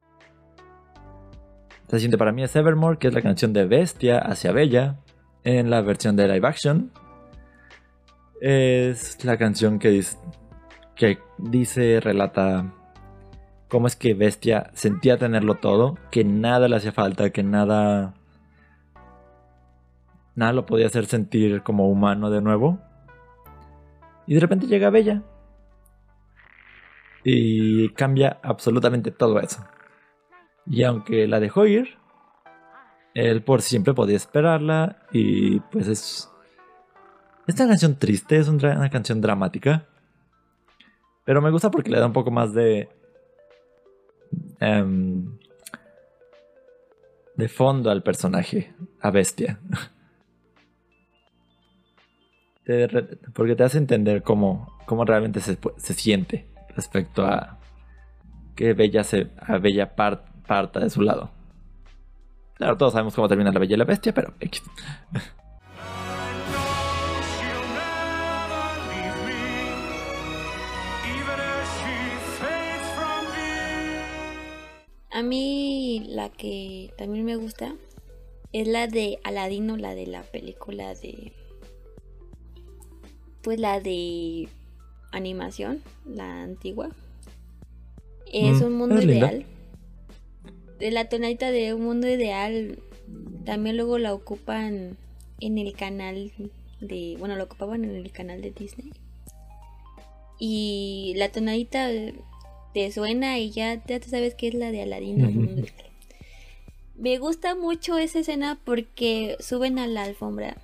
La siguiente para mí es Evermore, que es la canción de Bestia hacia Bella en la versión de live action. Es la canción que dice, que dice, relata cómo es que Bestia sentía tenerlo todo, que nada le hacía falta, que nada nada lo podía hacer sentir como humano de nuevo. Y de repente llega Bella. Y cambia absolutamente todo eso. Y aunque la dejó ir, él por siempre podía esperarla. Y pues es. Es una canción triste, es una canción dramática. Pero me gusta porque le da un poco más de. em, de fondo al personaje, a Bestia. Porque te hace entender cómo, cómo realmente se, se siente respecto a que Bella, se, a Bella par- parta de su lado. Claro, todos sabemos cómo termina la Bella y la Bestia, pero X. A mí la que también me gusta es la de Aladino, la de la película de... Pues la de animación, la antigua. Es Mm, un mundo es ideal. De la tonalidad de un mundo ideal también luego la ocupan en el canal de... Bueno, lo ocupaban en el canal de Disney. Y la tonadita te suena y ya, ya te sabes que es la de Aladino. Me gusta mucho esa escena porque suben a la alfombra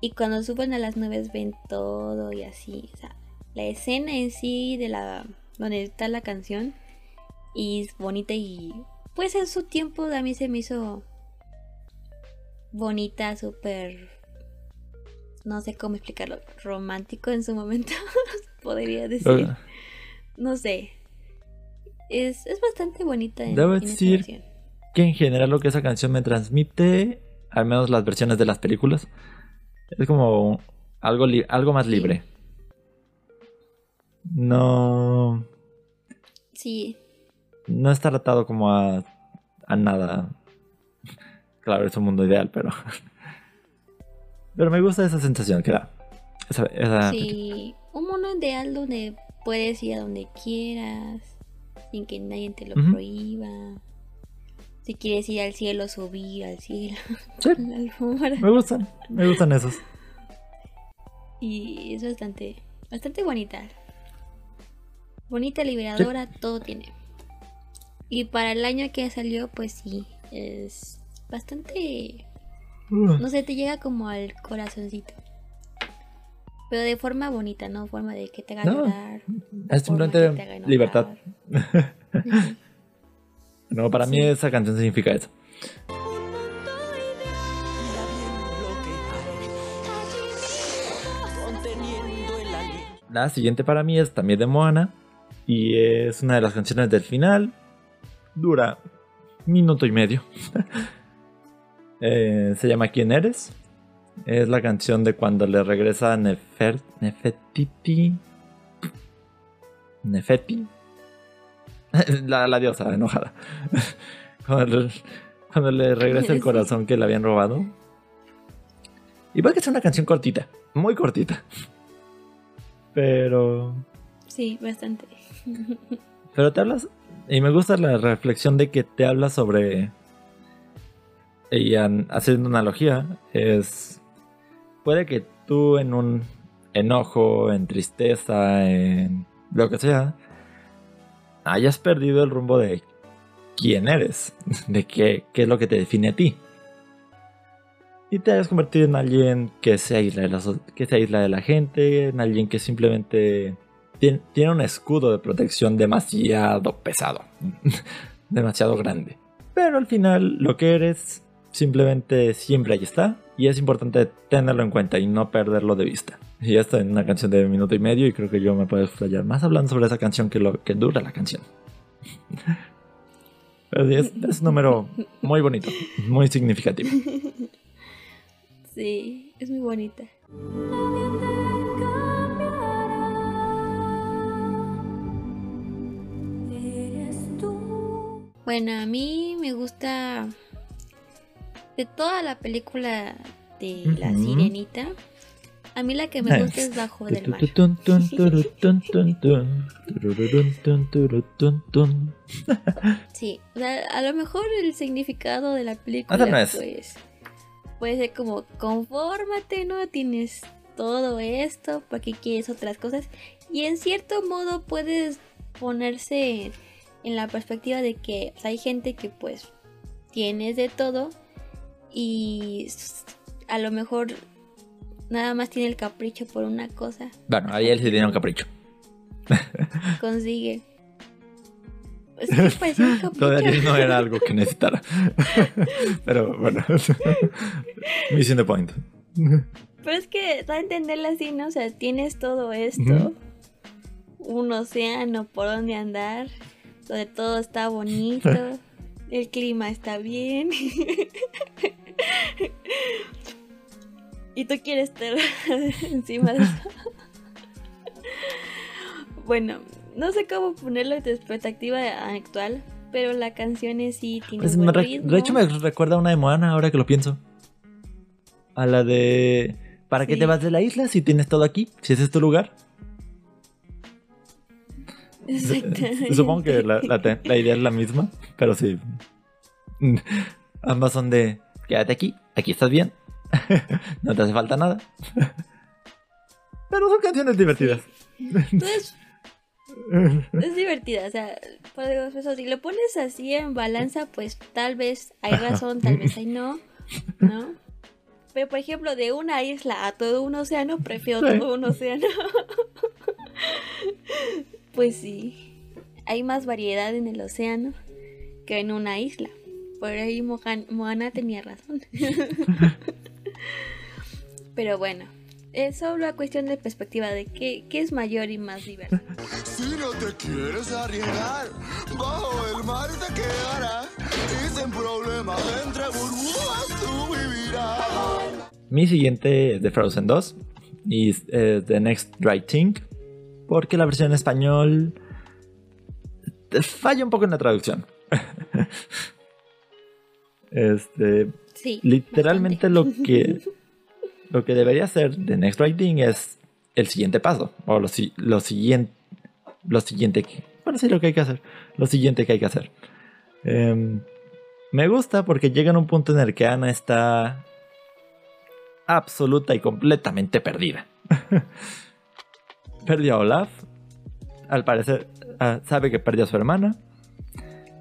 y cuando suben a las nubes ven todo y así. O sea, la escena en sí de la donde está la canción y es bonita y pues en su tiempo a mí se me hizo bonita, súper no sé cómo explicarlo, romántico en su momento, podría decir. No sé. Es, es bastante bonita en, Debo en decir que en general lo que esa canción me transmite, al menos las versiones de las películas, es como algo, algo más libre. No, Sí, no está atado como a, a nada. Claro, es un mundo ideal, pero. Pero me gusta esa sensación que da. Esa, esa Sí, un mundo ideal donde puedes ir a donde quieras, sin que nadie te lo prohíba. Si quieres ir al cielo, subir al cielo. Sí. con la alfombra. Me gustan, me gustan esos. Y es bastante, bastante bonita. Bonita, liberadora, todo tiene. Y para el año que salió, pues sí, es bastante... No sé, te llega como al corazoncito. Pero de forma bonita, no forma de que te haga No, llorar. Es simplemente libertad. No, para mí esa canción significa eso. La siguiente para mí es también de Moana. Y es una de las canciones del final. Dura minuto y medio. Eh, se llama ¿Quién eres? Es la canción de cuando le regresa Nefer Nefertiti. Nefeti. La, la diosa enojada. Cuando le, cuando le regresa el corazón que le habían robado. Y puede que sea una canción cortita. Muy cortita. Pero. Sí, bastante. Pero te hablas. Y me gusta la reflexión de que te habla sobre. Y an- haciendo analogía, es. Puede que tú en un enojo, en tristeza, en lo que sea, hayas perdido el rumbo de quién eres, de qué, qué es lo que te define a ti. Y te hayas convertido en alguien que se aísla de la, que se aísla de la gente, en alguien que simplemente tien- tiene un escudo de protección demasiado pesado, demasiado grande. Pero al final lo que eres simplemente siempre ahí está y es importante tenerlo en cuenta y no perderlo de vista. Y ya está en una canción de minuto y medio y creo que yo me puedo explayar más hablando sobre esa canción que lo que dura la canción. Pero sí, es, es un número muy bonito, muy significativo. Sí, es muy bonita. Bueno, a mí me gusta de toda la película de La. Sirenita. A mí la que me gusta es Bajo del Mar. Sí, o sea, a lo mejor el significado de la película, pues, puede ser como, confórmate, ¿no? Tienes todo esto, ¿para qué quieres otras cosas? Y en cierto modo puedes ponerse en la perspectiva de que pues, hay gente que pues tienes de todo y a lo mejor nada más tiene el capricho por una cosa, Bueno, ahí él sí tenía un capricho. consigue. Es que parecía un capricho. Todavía no era algo que necesitara. Pero bueno, missing the point. Pero es que da a entenderla así, ¿no? O sea, tienes todo esto. Un océano por donde andar. Donde todo está bonito. el clima está bien. y tú quieres estar encima de eso. bueno, no sé cómo ponerlo en perspectiva actual. Pero la canción en sí tiene Pues buen me re- ritmo. de hecho, me recuerda a una de Moana ahora que lo pienso. A la de. ¿Para qué te vas de la isla si tienes todo aquí? Si ese es tu lugar. Exactamente. Supongo que la, la te- la idea es la misma, pero sí. Ambas son de. Quédate aquí, aquí estás bien. no te hace falta nada. pero son canciones divertidas. Entonces, es divertida, o sea, por eso, si lo pones así en balanza, pues tal vez hay razón, tal vez hay no, ¿no? Pero por ejemplo, de una isla a todo un océano, prefiero Sí. todo un océano. Pues sí, hay más variedad en el océano que en una isla. Por ahí Mohan- Moana tenía razón. Pero bueno, es solo una cuestión de perspectiva de qué, qué es mayor y más diverso. Si no te quieres arriesgar, bajo el mar te quedarás. Y sin problemas, entre burbujas tú vivirás. Mi siguiente es de Frozen 2 y es eh, The Next Right Thing porque la versión en español falla un poco en la traducción. este, Sí. literalmente bastante. lo que lo que debería hacer de Next Right Thing es el siguiente paso o lo, lo siguiente lo siguiente que bueno sí lo que hay que hacer lo siguiente que hay que hacer Em, me gusta porque llega en un punto en el que Ana está absoluta y completamente perdida perdió a Olaf al parecer ah, sabe que perdió a su hermana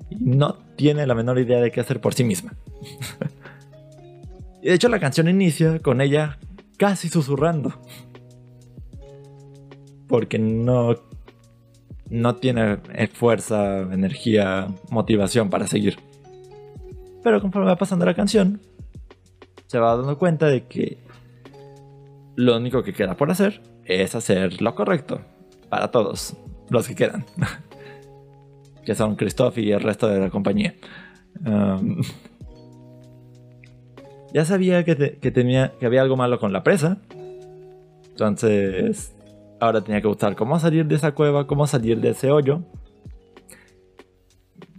y no tiene la menor idea de qué hacer por sí misma y de hecho la canción inicia con ella casi susurrando. Porque no, no tiene eh, fuerza, energía, motivación para seguir. Pero conforme va pasando la canción, se va dando cuenta de que lo único que queda por hacer es hacer lo correcto para todos los que quedan. que son Christoph y el resto de la compañía. Um, ya sabía que, que tenía, que había algo malo con la presa. Entonces, ahora tenía que buscar cómo salir de esa cueva, cómo salir de ese hoyo.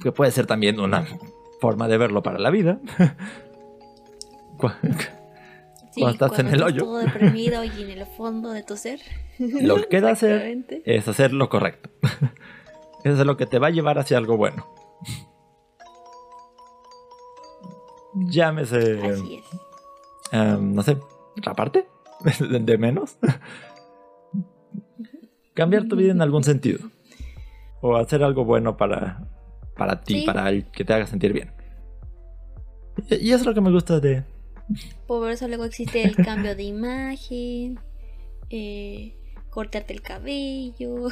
Que puede ser también una forma de verlo para la vida. Sí, cuando estás en el hoyo. todo deprimido y en el fondo de tu ser. Lo que queda hacer es hacer lo correcto. Eso es lo que te va a llevar hacia algo bueno. Llámese. Así es. Em, no sé, raparte de de menos. Cambiar tu vida en algún sentido. O hacer algo bueno para, para ti, Sí. para el que te haga sentir bien. Y, y eso es lo que me gusta de... Por eso luego existe el cambio de imagen, eh, cortarte el cabello,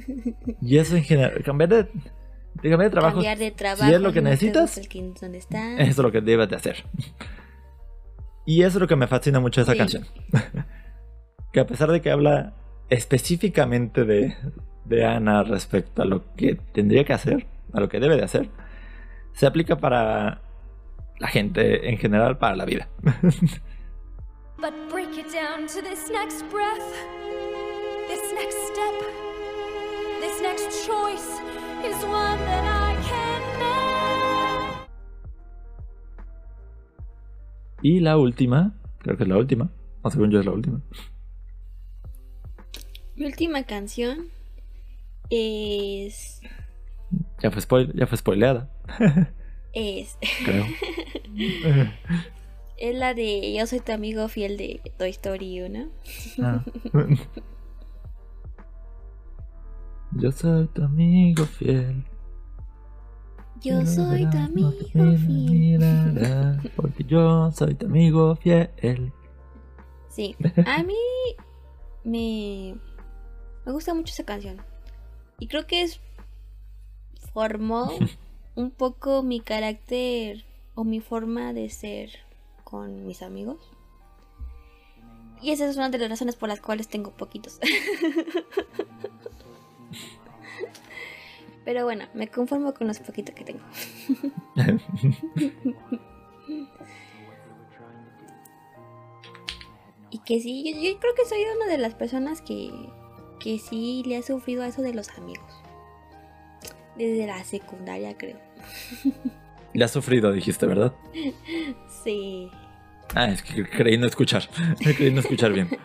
Y eso en general, cambiar de, de cambiar de trabajo. cambiar de trabajo. si es lo que no necesitas, que- eso es lo que debes de hacer. Y eso es lo que me fascina mucho de esa Sí. canción. que a pesar de que habla específicamente de, de Ana respecto a lo que tendría que hacer, a lo que debe de hacer, se aplica para la gente en general, para la vida. But break it down to this next breath, this next step, this next choice is one that I can make. y la última, creo que es la última, o según yo es la última. Mi última canción es. Ya fue, spoil, ya fue spoileada, Es, creo. es la de Yo soy tu amigo fiel de Toy Story 1. Ah. Yo soy tu amigo fiel. Yo soy tu amigo fiel. Porque yo soy tu amigo fiel. Sí, a mí me, me gusta mucho esa canción. Y creo que es formó un poco mi carácter o mi forma de ser con mis amigos. Y esa es una de las razones por las cuales tengo poquitos. Pero bueno, me conformo con los poquitos que tengo. Y que sí, yo, creo que soy una de las personas que, que sí le ha sufrido a eso de los amigos. Desde la secundaria, creo. Le has sufrido, dijiste, ¿verdad? Sí. Ah, es que creí no escuchar. creí no escuchar bien.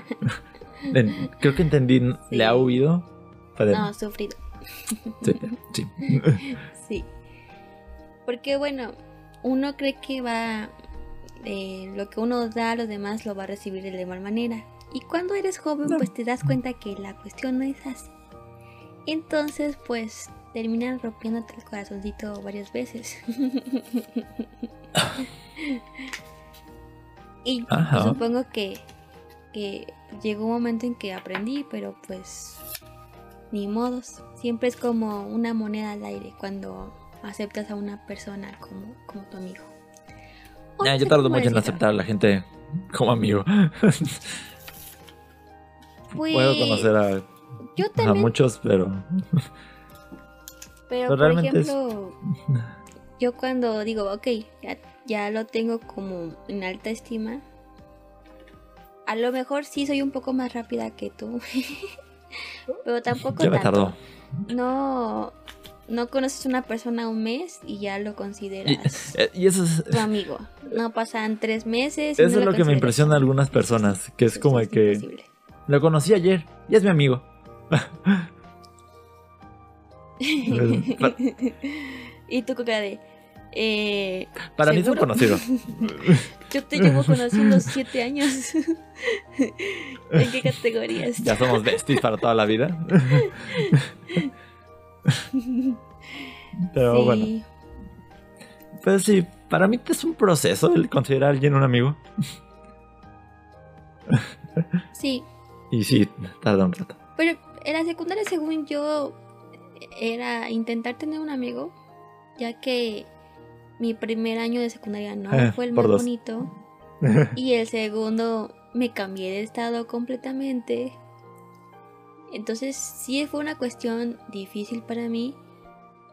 En- Creo que entendí. ¿Le ha huido? De- No, sufrido. Sí, sí. Sí. Porque bueno, uno cree que va... eh, lo que uno da a los demás lo va a recibir de igual manera. Y cuando eres joven, pues te das cuenta que la cuestión no es así. Entonces, pues terminan rompiéndote el corazoncito varias veces. y Ajá. supongo que, que llegó un momento en que aprendí, pero pues ni modos. Siempre es como una moneda al aire cuando aceptas a una persona como, como tu amigo. No yo tardo mucho en aceptar a la gente como amigo. Puedo Pues, conocer a, Yo a muchos, pero pero pero por es- ejemplo, yo cuando digo, ok, ya, ya lo tengo como en alta estima, a lo mejor sí soy un poco más rápida que tú, pero tampoco ya me tanto. tardó. No, no conoces a una persona un mes y ya lo consideras eh, y eso es, tu amigo. No pasan tres meses. y eso no es lo que me impresiona a algunas personas, que es Eso como de que imposible. lo conocí ayer y es mi amigo. Y tú con cara de. Eh, Para mí son ¿Seguro? conocidos. yo te llevo conociendo siete años. ¿En qué categorías? Ya somos besties para toda la vida. Pero sí. bueno, pues sí, para mí es un proceso el considerar a alguien un amigo. Sí, Y sí, tarda un rato. pero en la secundaria, según yo, era intentar tener un amigo, ya que mi primer año de secundaria no Eh, fue el más dos. bonito. Y el segundo me cambié de estado completamente. Entonces sí fue una cuestión difícil para mí.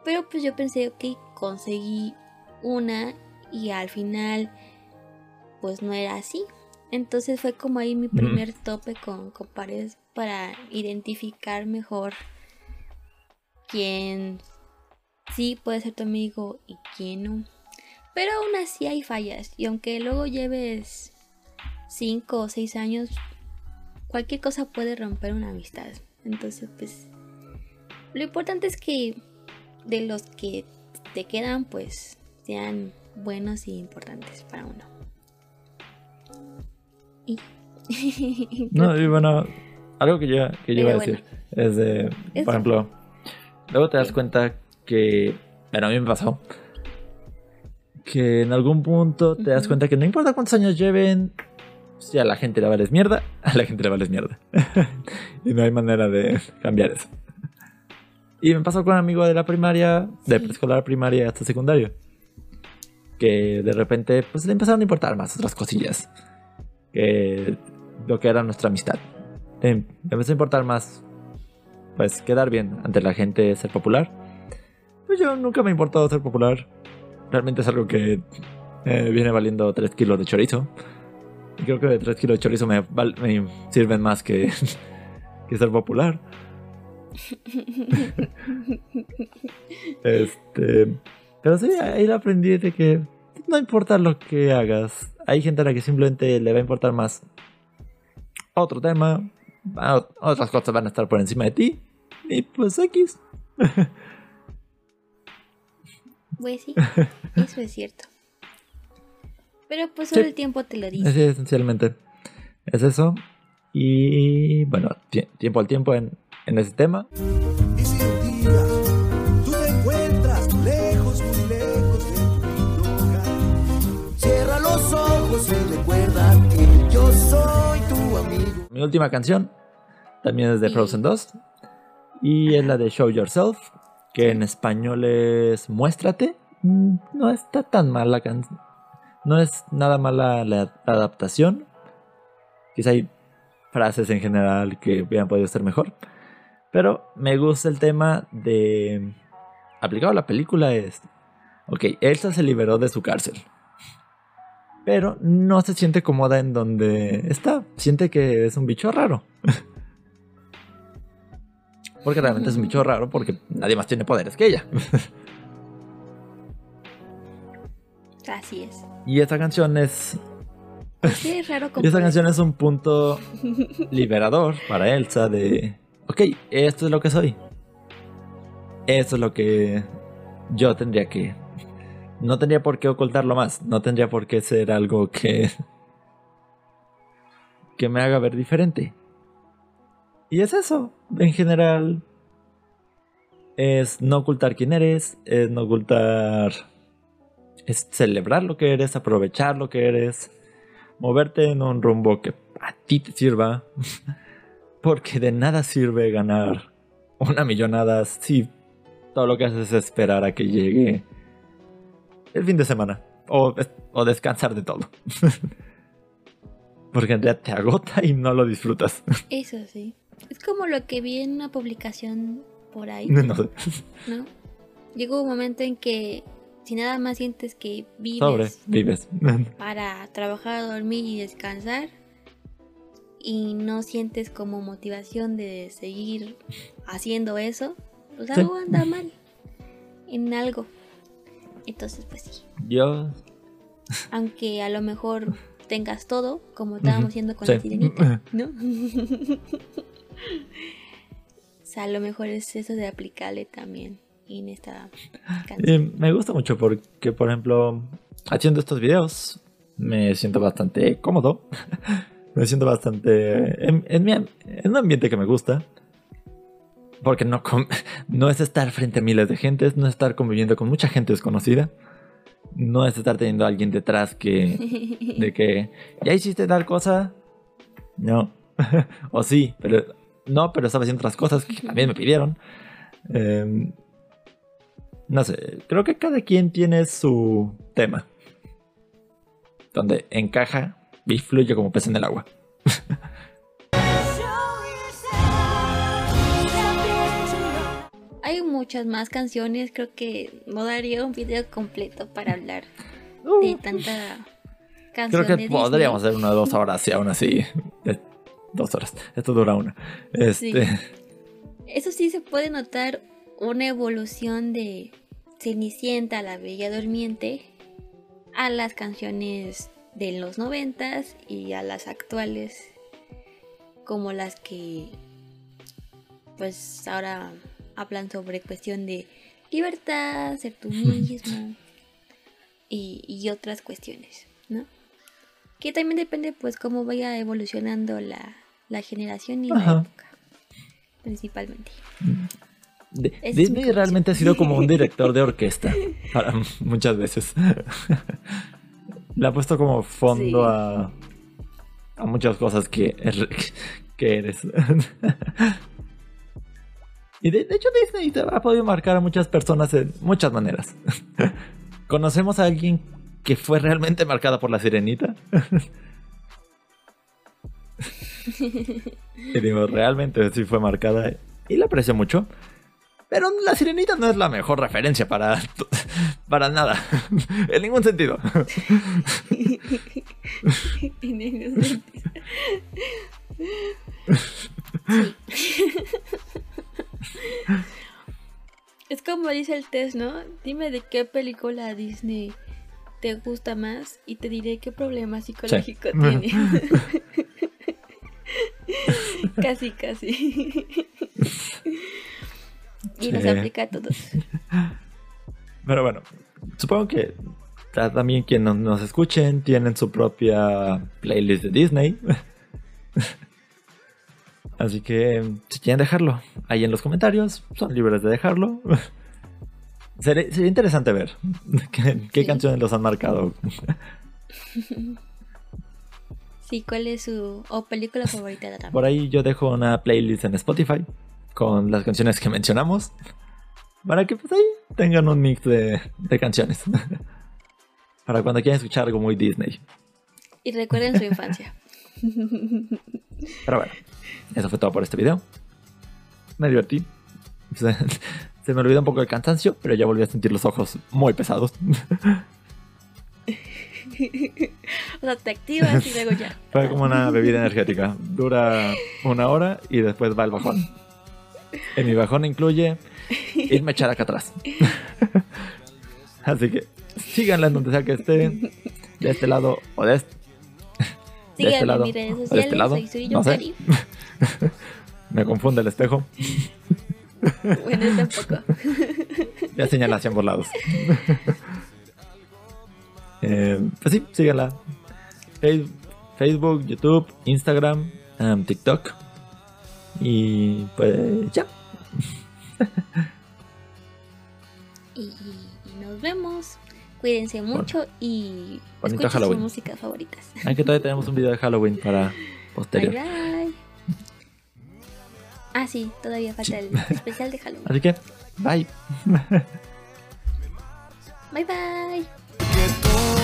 Pero pues yo pensé, ok, conseguí una y al final pues no era así. Entonces fue como ahí mi primer tope con, con para identificar mejor quién sí puede ser tu amigo y quién no. Pero aún así hay fallas. Y aunque luego lleves 5 o 6 años, cualquier cosa puede romper una amistad. Entonces, pues, lo importante es que de los que te quedan, pues, sean buenos y importantes para uno. Y... No, y bueno, algo que yo, que yo iba a decir es de, por ejemplo, luego te das cuenta que, bueno, a mí me pasó, que en algún punto te das cuenta que no importa cuántos años lleven, si a la gente le vales mierda, a la gente le vales mierda. y no hay manera de cambiar eso. Y me pasó con un amigo de la primaria, de Sí. preescolar, primaria hasta secundario. Que de repente pues le empezaron a importar más otras cosillas. Que lo que era nuestra amistad. Le le empezó a importar más pues quedar bien ante la gente, ser popular. Pues yo nunca me ha importado ser popular. Realmente es algo que eh, viene valiendo 3 kilos de chorizo. Y creo que 3 kilos de chorizo me, me sirven más que, que ser popular. Este. Pero sí, ahí lo aprendí de que no importa lo que hagas. Hay gente a la que simplemente le va a importar más otro tema. A- Otras cosas van a estar por encima de ti. Y pues X. Pues sí, eso es cierto. Pero pues Sí. solo el tiempo te lo dice. Esencialmente. Es eso. Y bueno, tie- tiempo al tiempo en, en ese tema. Mi última canción también es de Frozen 2. Y es la de Show Yourself, que en español es Muéstrate. Mm, No está tan mal la canción. No es nada mala la adaptación. Quizá hay frases en general que hubieran podido ser mejor. Pero me gusta el tema de... Aplicado a la película es... Ok, Elsa se liberó de su cárcel. Pero no se siente cómoda en donde está. Siente que es un bicho raro. porque realmente es un bicho raro porque nadie más tiene poderes que ella. Así es. y esta canción es... Pues sí, es raro Y esta canción es un punto liberador para Elsa de... Ok, esto es lo que soy. Esto es lo que yo tendría que... No tendría por qué ocultarlo más. No tendría por qué ser algo que... Que me haga ver diferente. Y es eso. En general... Es no ocultar quién eres. Es no ocultar... Es celebrar lo que eres. Aprovechar lo que eres moverte en un rumbo que a ti te sirva. Porque de nada sirve ganar una millonada si todo lo que haces es esperar a que llegue el fin de semana. O, o descansar de todo. Porque en realidad te agota y no lo disfrutas. Eso sí. Es como lo que vi en una publicación por ahí, No. ¿no? Llegó un momento en que si nada más sientes que vives Sobre, vives. para trabajar, dormir y descansar y no sientes como motivación de seguir haciendo eso, pues Sí. algo anda mal. en algo. Entonces, pues sí. Yo. Aunque a lo mejor tengas todo, como estábamos haciendo con sí. la sirenita, ¿no? o sea, a lo mejor es eso de aplicarle también en esta Eh, canción. me gusta mucho porque, por ejemplo, haciendo estos videos, me siento bastante cómodo. me siento bastante en, en, mi am- en un ambiente que me gusta. Porque no, com- no es estar frente a miles de gentes, no es estar conviviendo con mucha gente desconocida. No es estar teniendo a alguien detrás que, de que ya hiciste tal cosa. No. o sí, pero no, pero estaba haciendo otras cosas que también me pidieron. Em, no sé, creo que cada quien tiene su tema. Donde encaja y fluye como pez en el agua. Muchas más canciones, creo que no daría un video completo para hablar de tanta canción Uh. Creo que Disney. podríamos hacer una de dos horas y aún así. eh, dos horas. Esto dura una. Este, Sí. Eso sí se puede notar una evolución de Cenicienta, la Bella Durmiente, a las canciones de los noventas y a las actuales, como las que pues ahora hablan sobre cuestión de libertad, ser tú mismo y, y otras cuestiones, ¿no? Que también depende pues cómo vaya evolucionando la, la generación y la época, principalmente. de- Es Disney realmente ha sido como un director de orquesta. Para muchas veces. Le ha puesto como fondo Sí. a, a muchas cosas que, que eres. Y de, de hecho Disney ha podido marcar a muchas personas en muchas maneras. ¿Conocemos a alguien que fue realmente marcada por la sirenita? y digo, realmente sí fue marcada y la aprecio mucho. Pero la sirenita no es la mejor referencia para, para nada. en ningún sentido. En ese sentido. Es como dice el test, ¿no? Dime de qué película Disney te gusta más y te diré qué problema psicológico tiene. casi, casi. y nos Sí. aplica a todos. Pero bueno, supongo que ta- también quienes nos escuchen tienen su propia playlist de Disney. Así que si quieren dejarlo ahí en los comentarios, son libres de dejarlo. Sería, sería interesante ver qué, qué Sí. canciones los han marcado. Sí, ¿cuál es su o película favorita de? Por ahí yo dejo una playlist en Spotify con las canciones que mencionamos. Para que pues ahí tengan un mix de, de canciones. Para cuando quieran escuchar algo muy Disney. Y recuerden su infancia. Pero bueno, eso fue todo por este video. Me divertí. Se, se me olvidó un poco el cansancio, pero ya volví a sentir los ojos muy pesados. O sea, te activas y luego ya. Fue como una bebida energética. Dura una hora y después va el bajón. En mi bajón incluye irme a echar acá atrás. Así que síganla en donde sea que esté. De este lado o de este. Síganme este lado en mis redes de sociales, este lado. soy No sé. Me confunde el espejo. Bueno, tampoco. Ya señala hacia ambos lados. Eh, pues sí, síganla. Face- Facebook, YouTube, Instagram, em, TikTok. Y pues ya. Y, y nos vemos. Cuídense mucho y bonito escuchen sus Halloween. músicas favoritas. Aunque todavía tenemos un video de Halloween para Bye posterior. bye. Ah, sí, todavía falta el especial de Halloween. Así que, bye. Bye bye.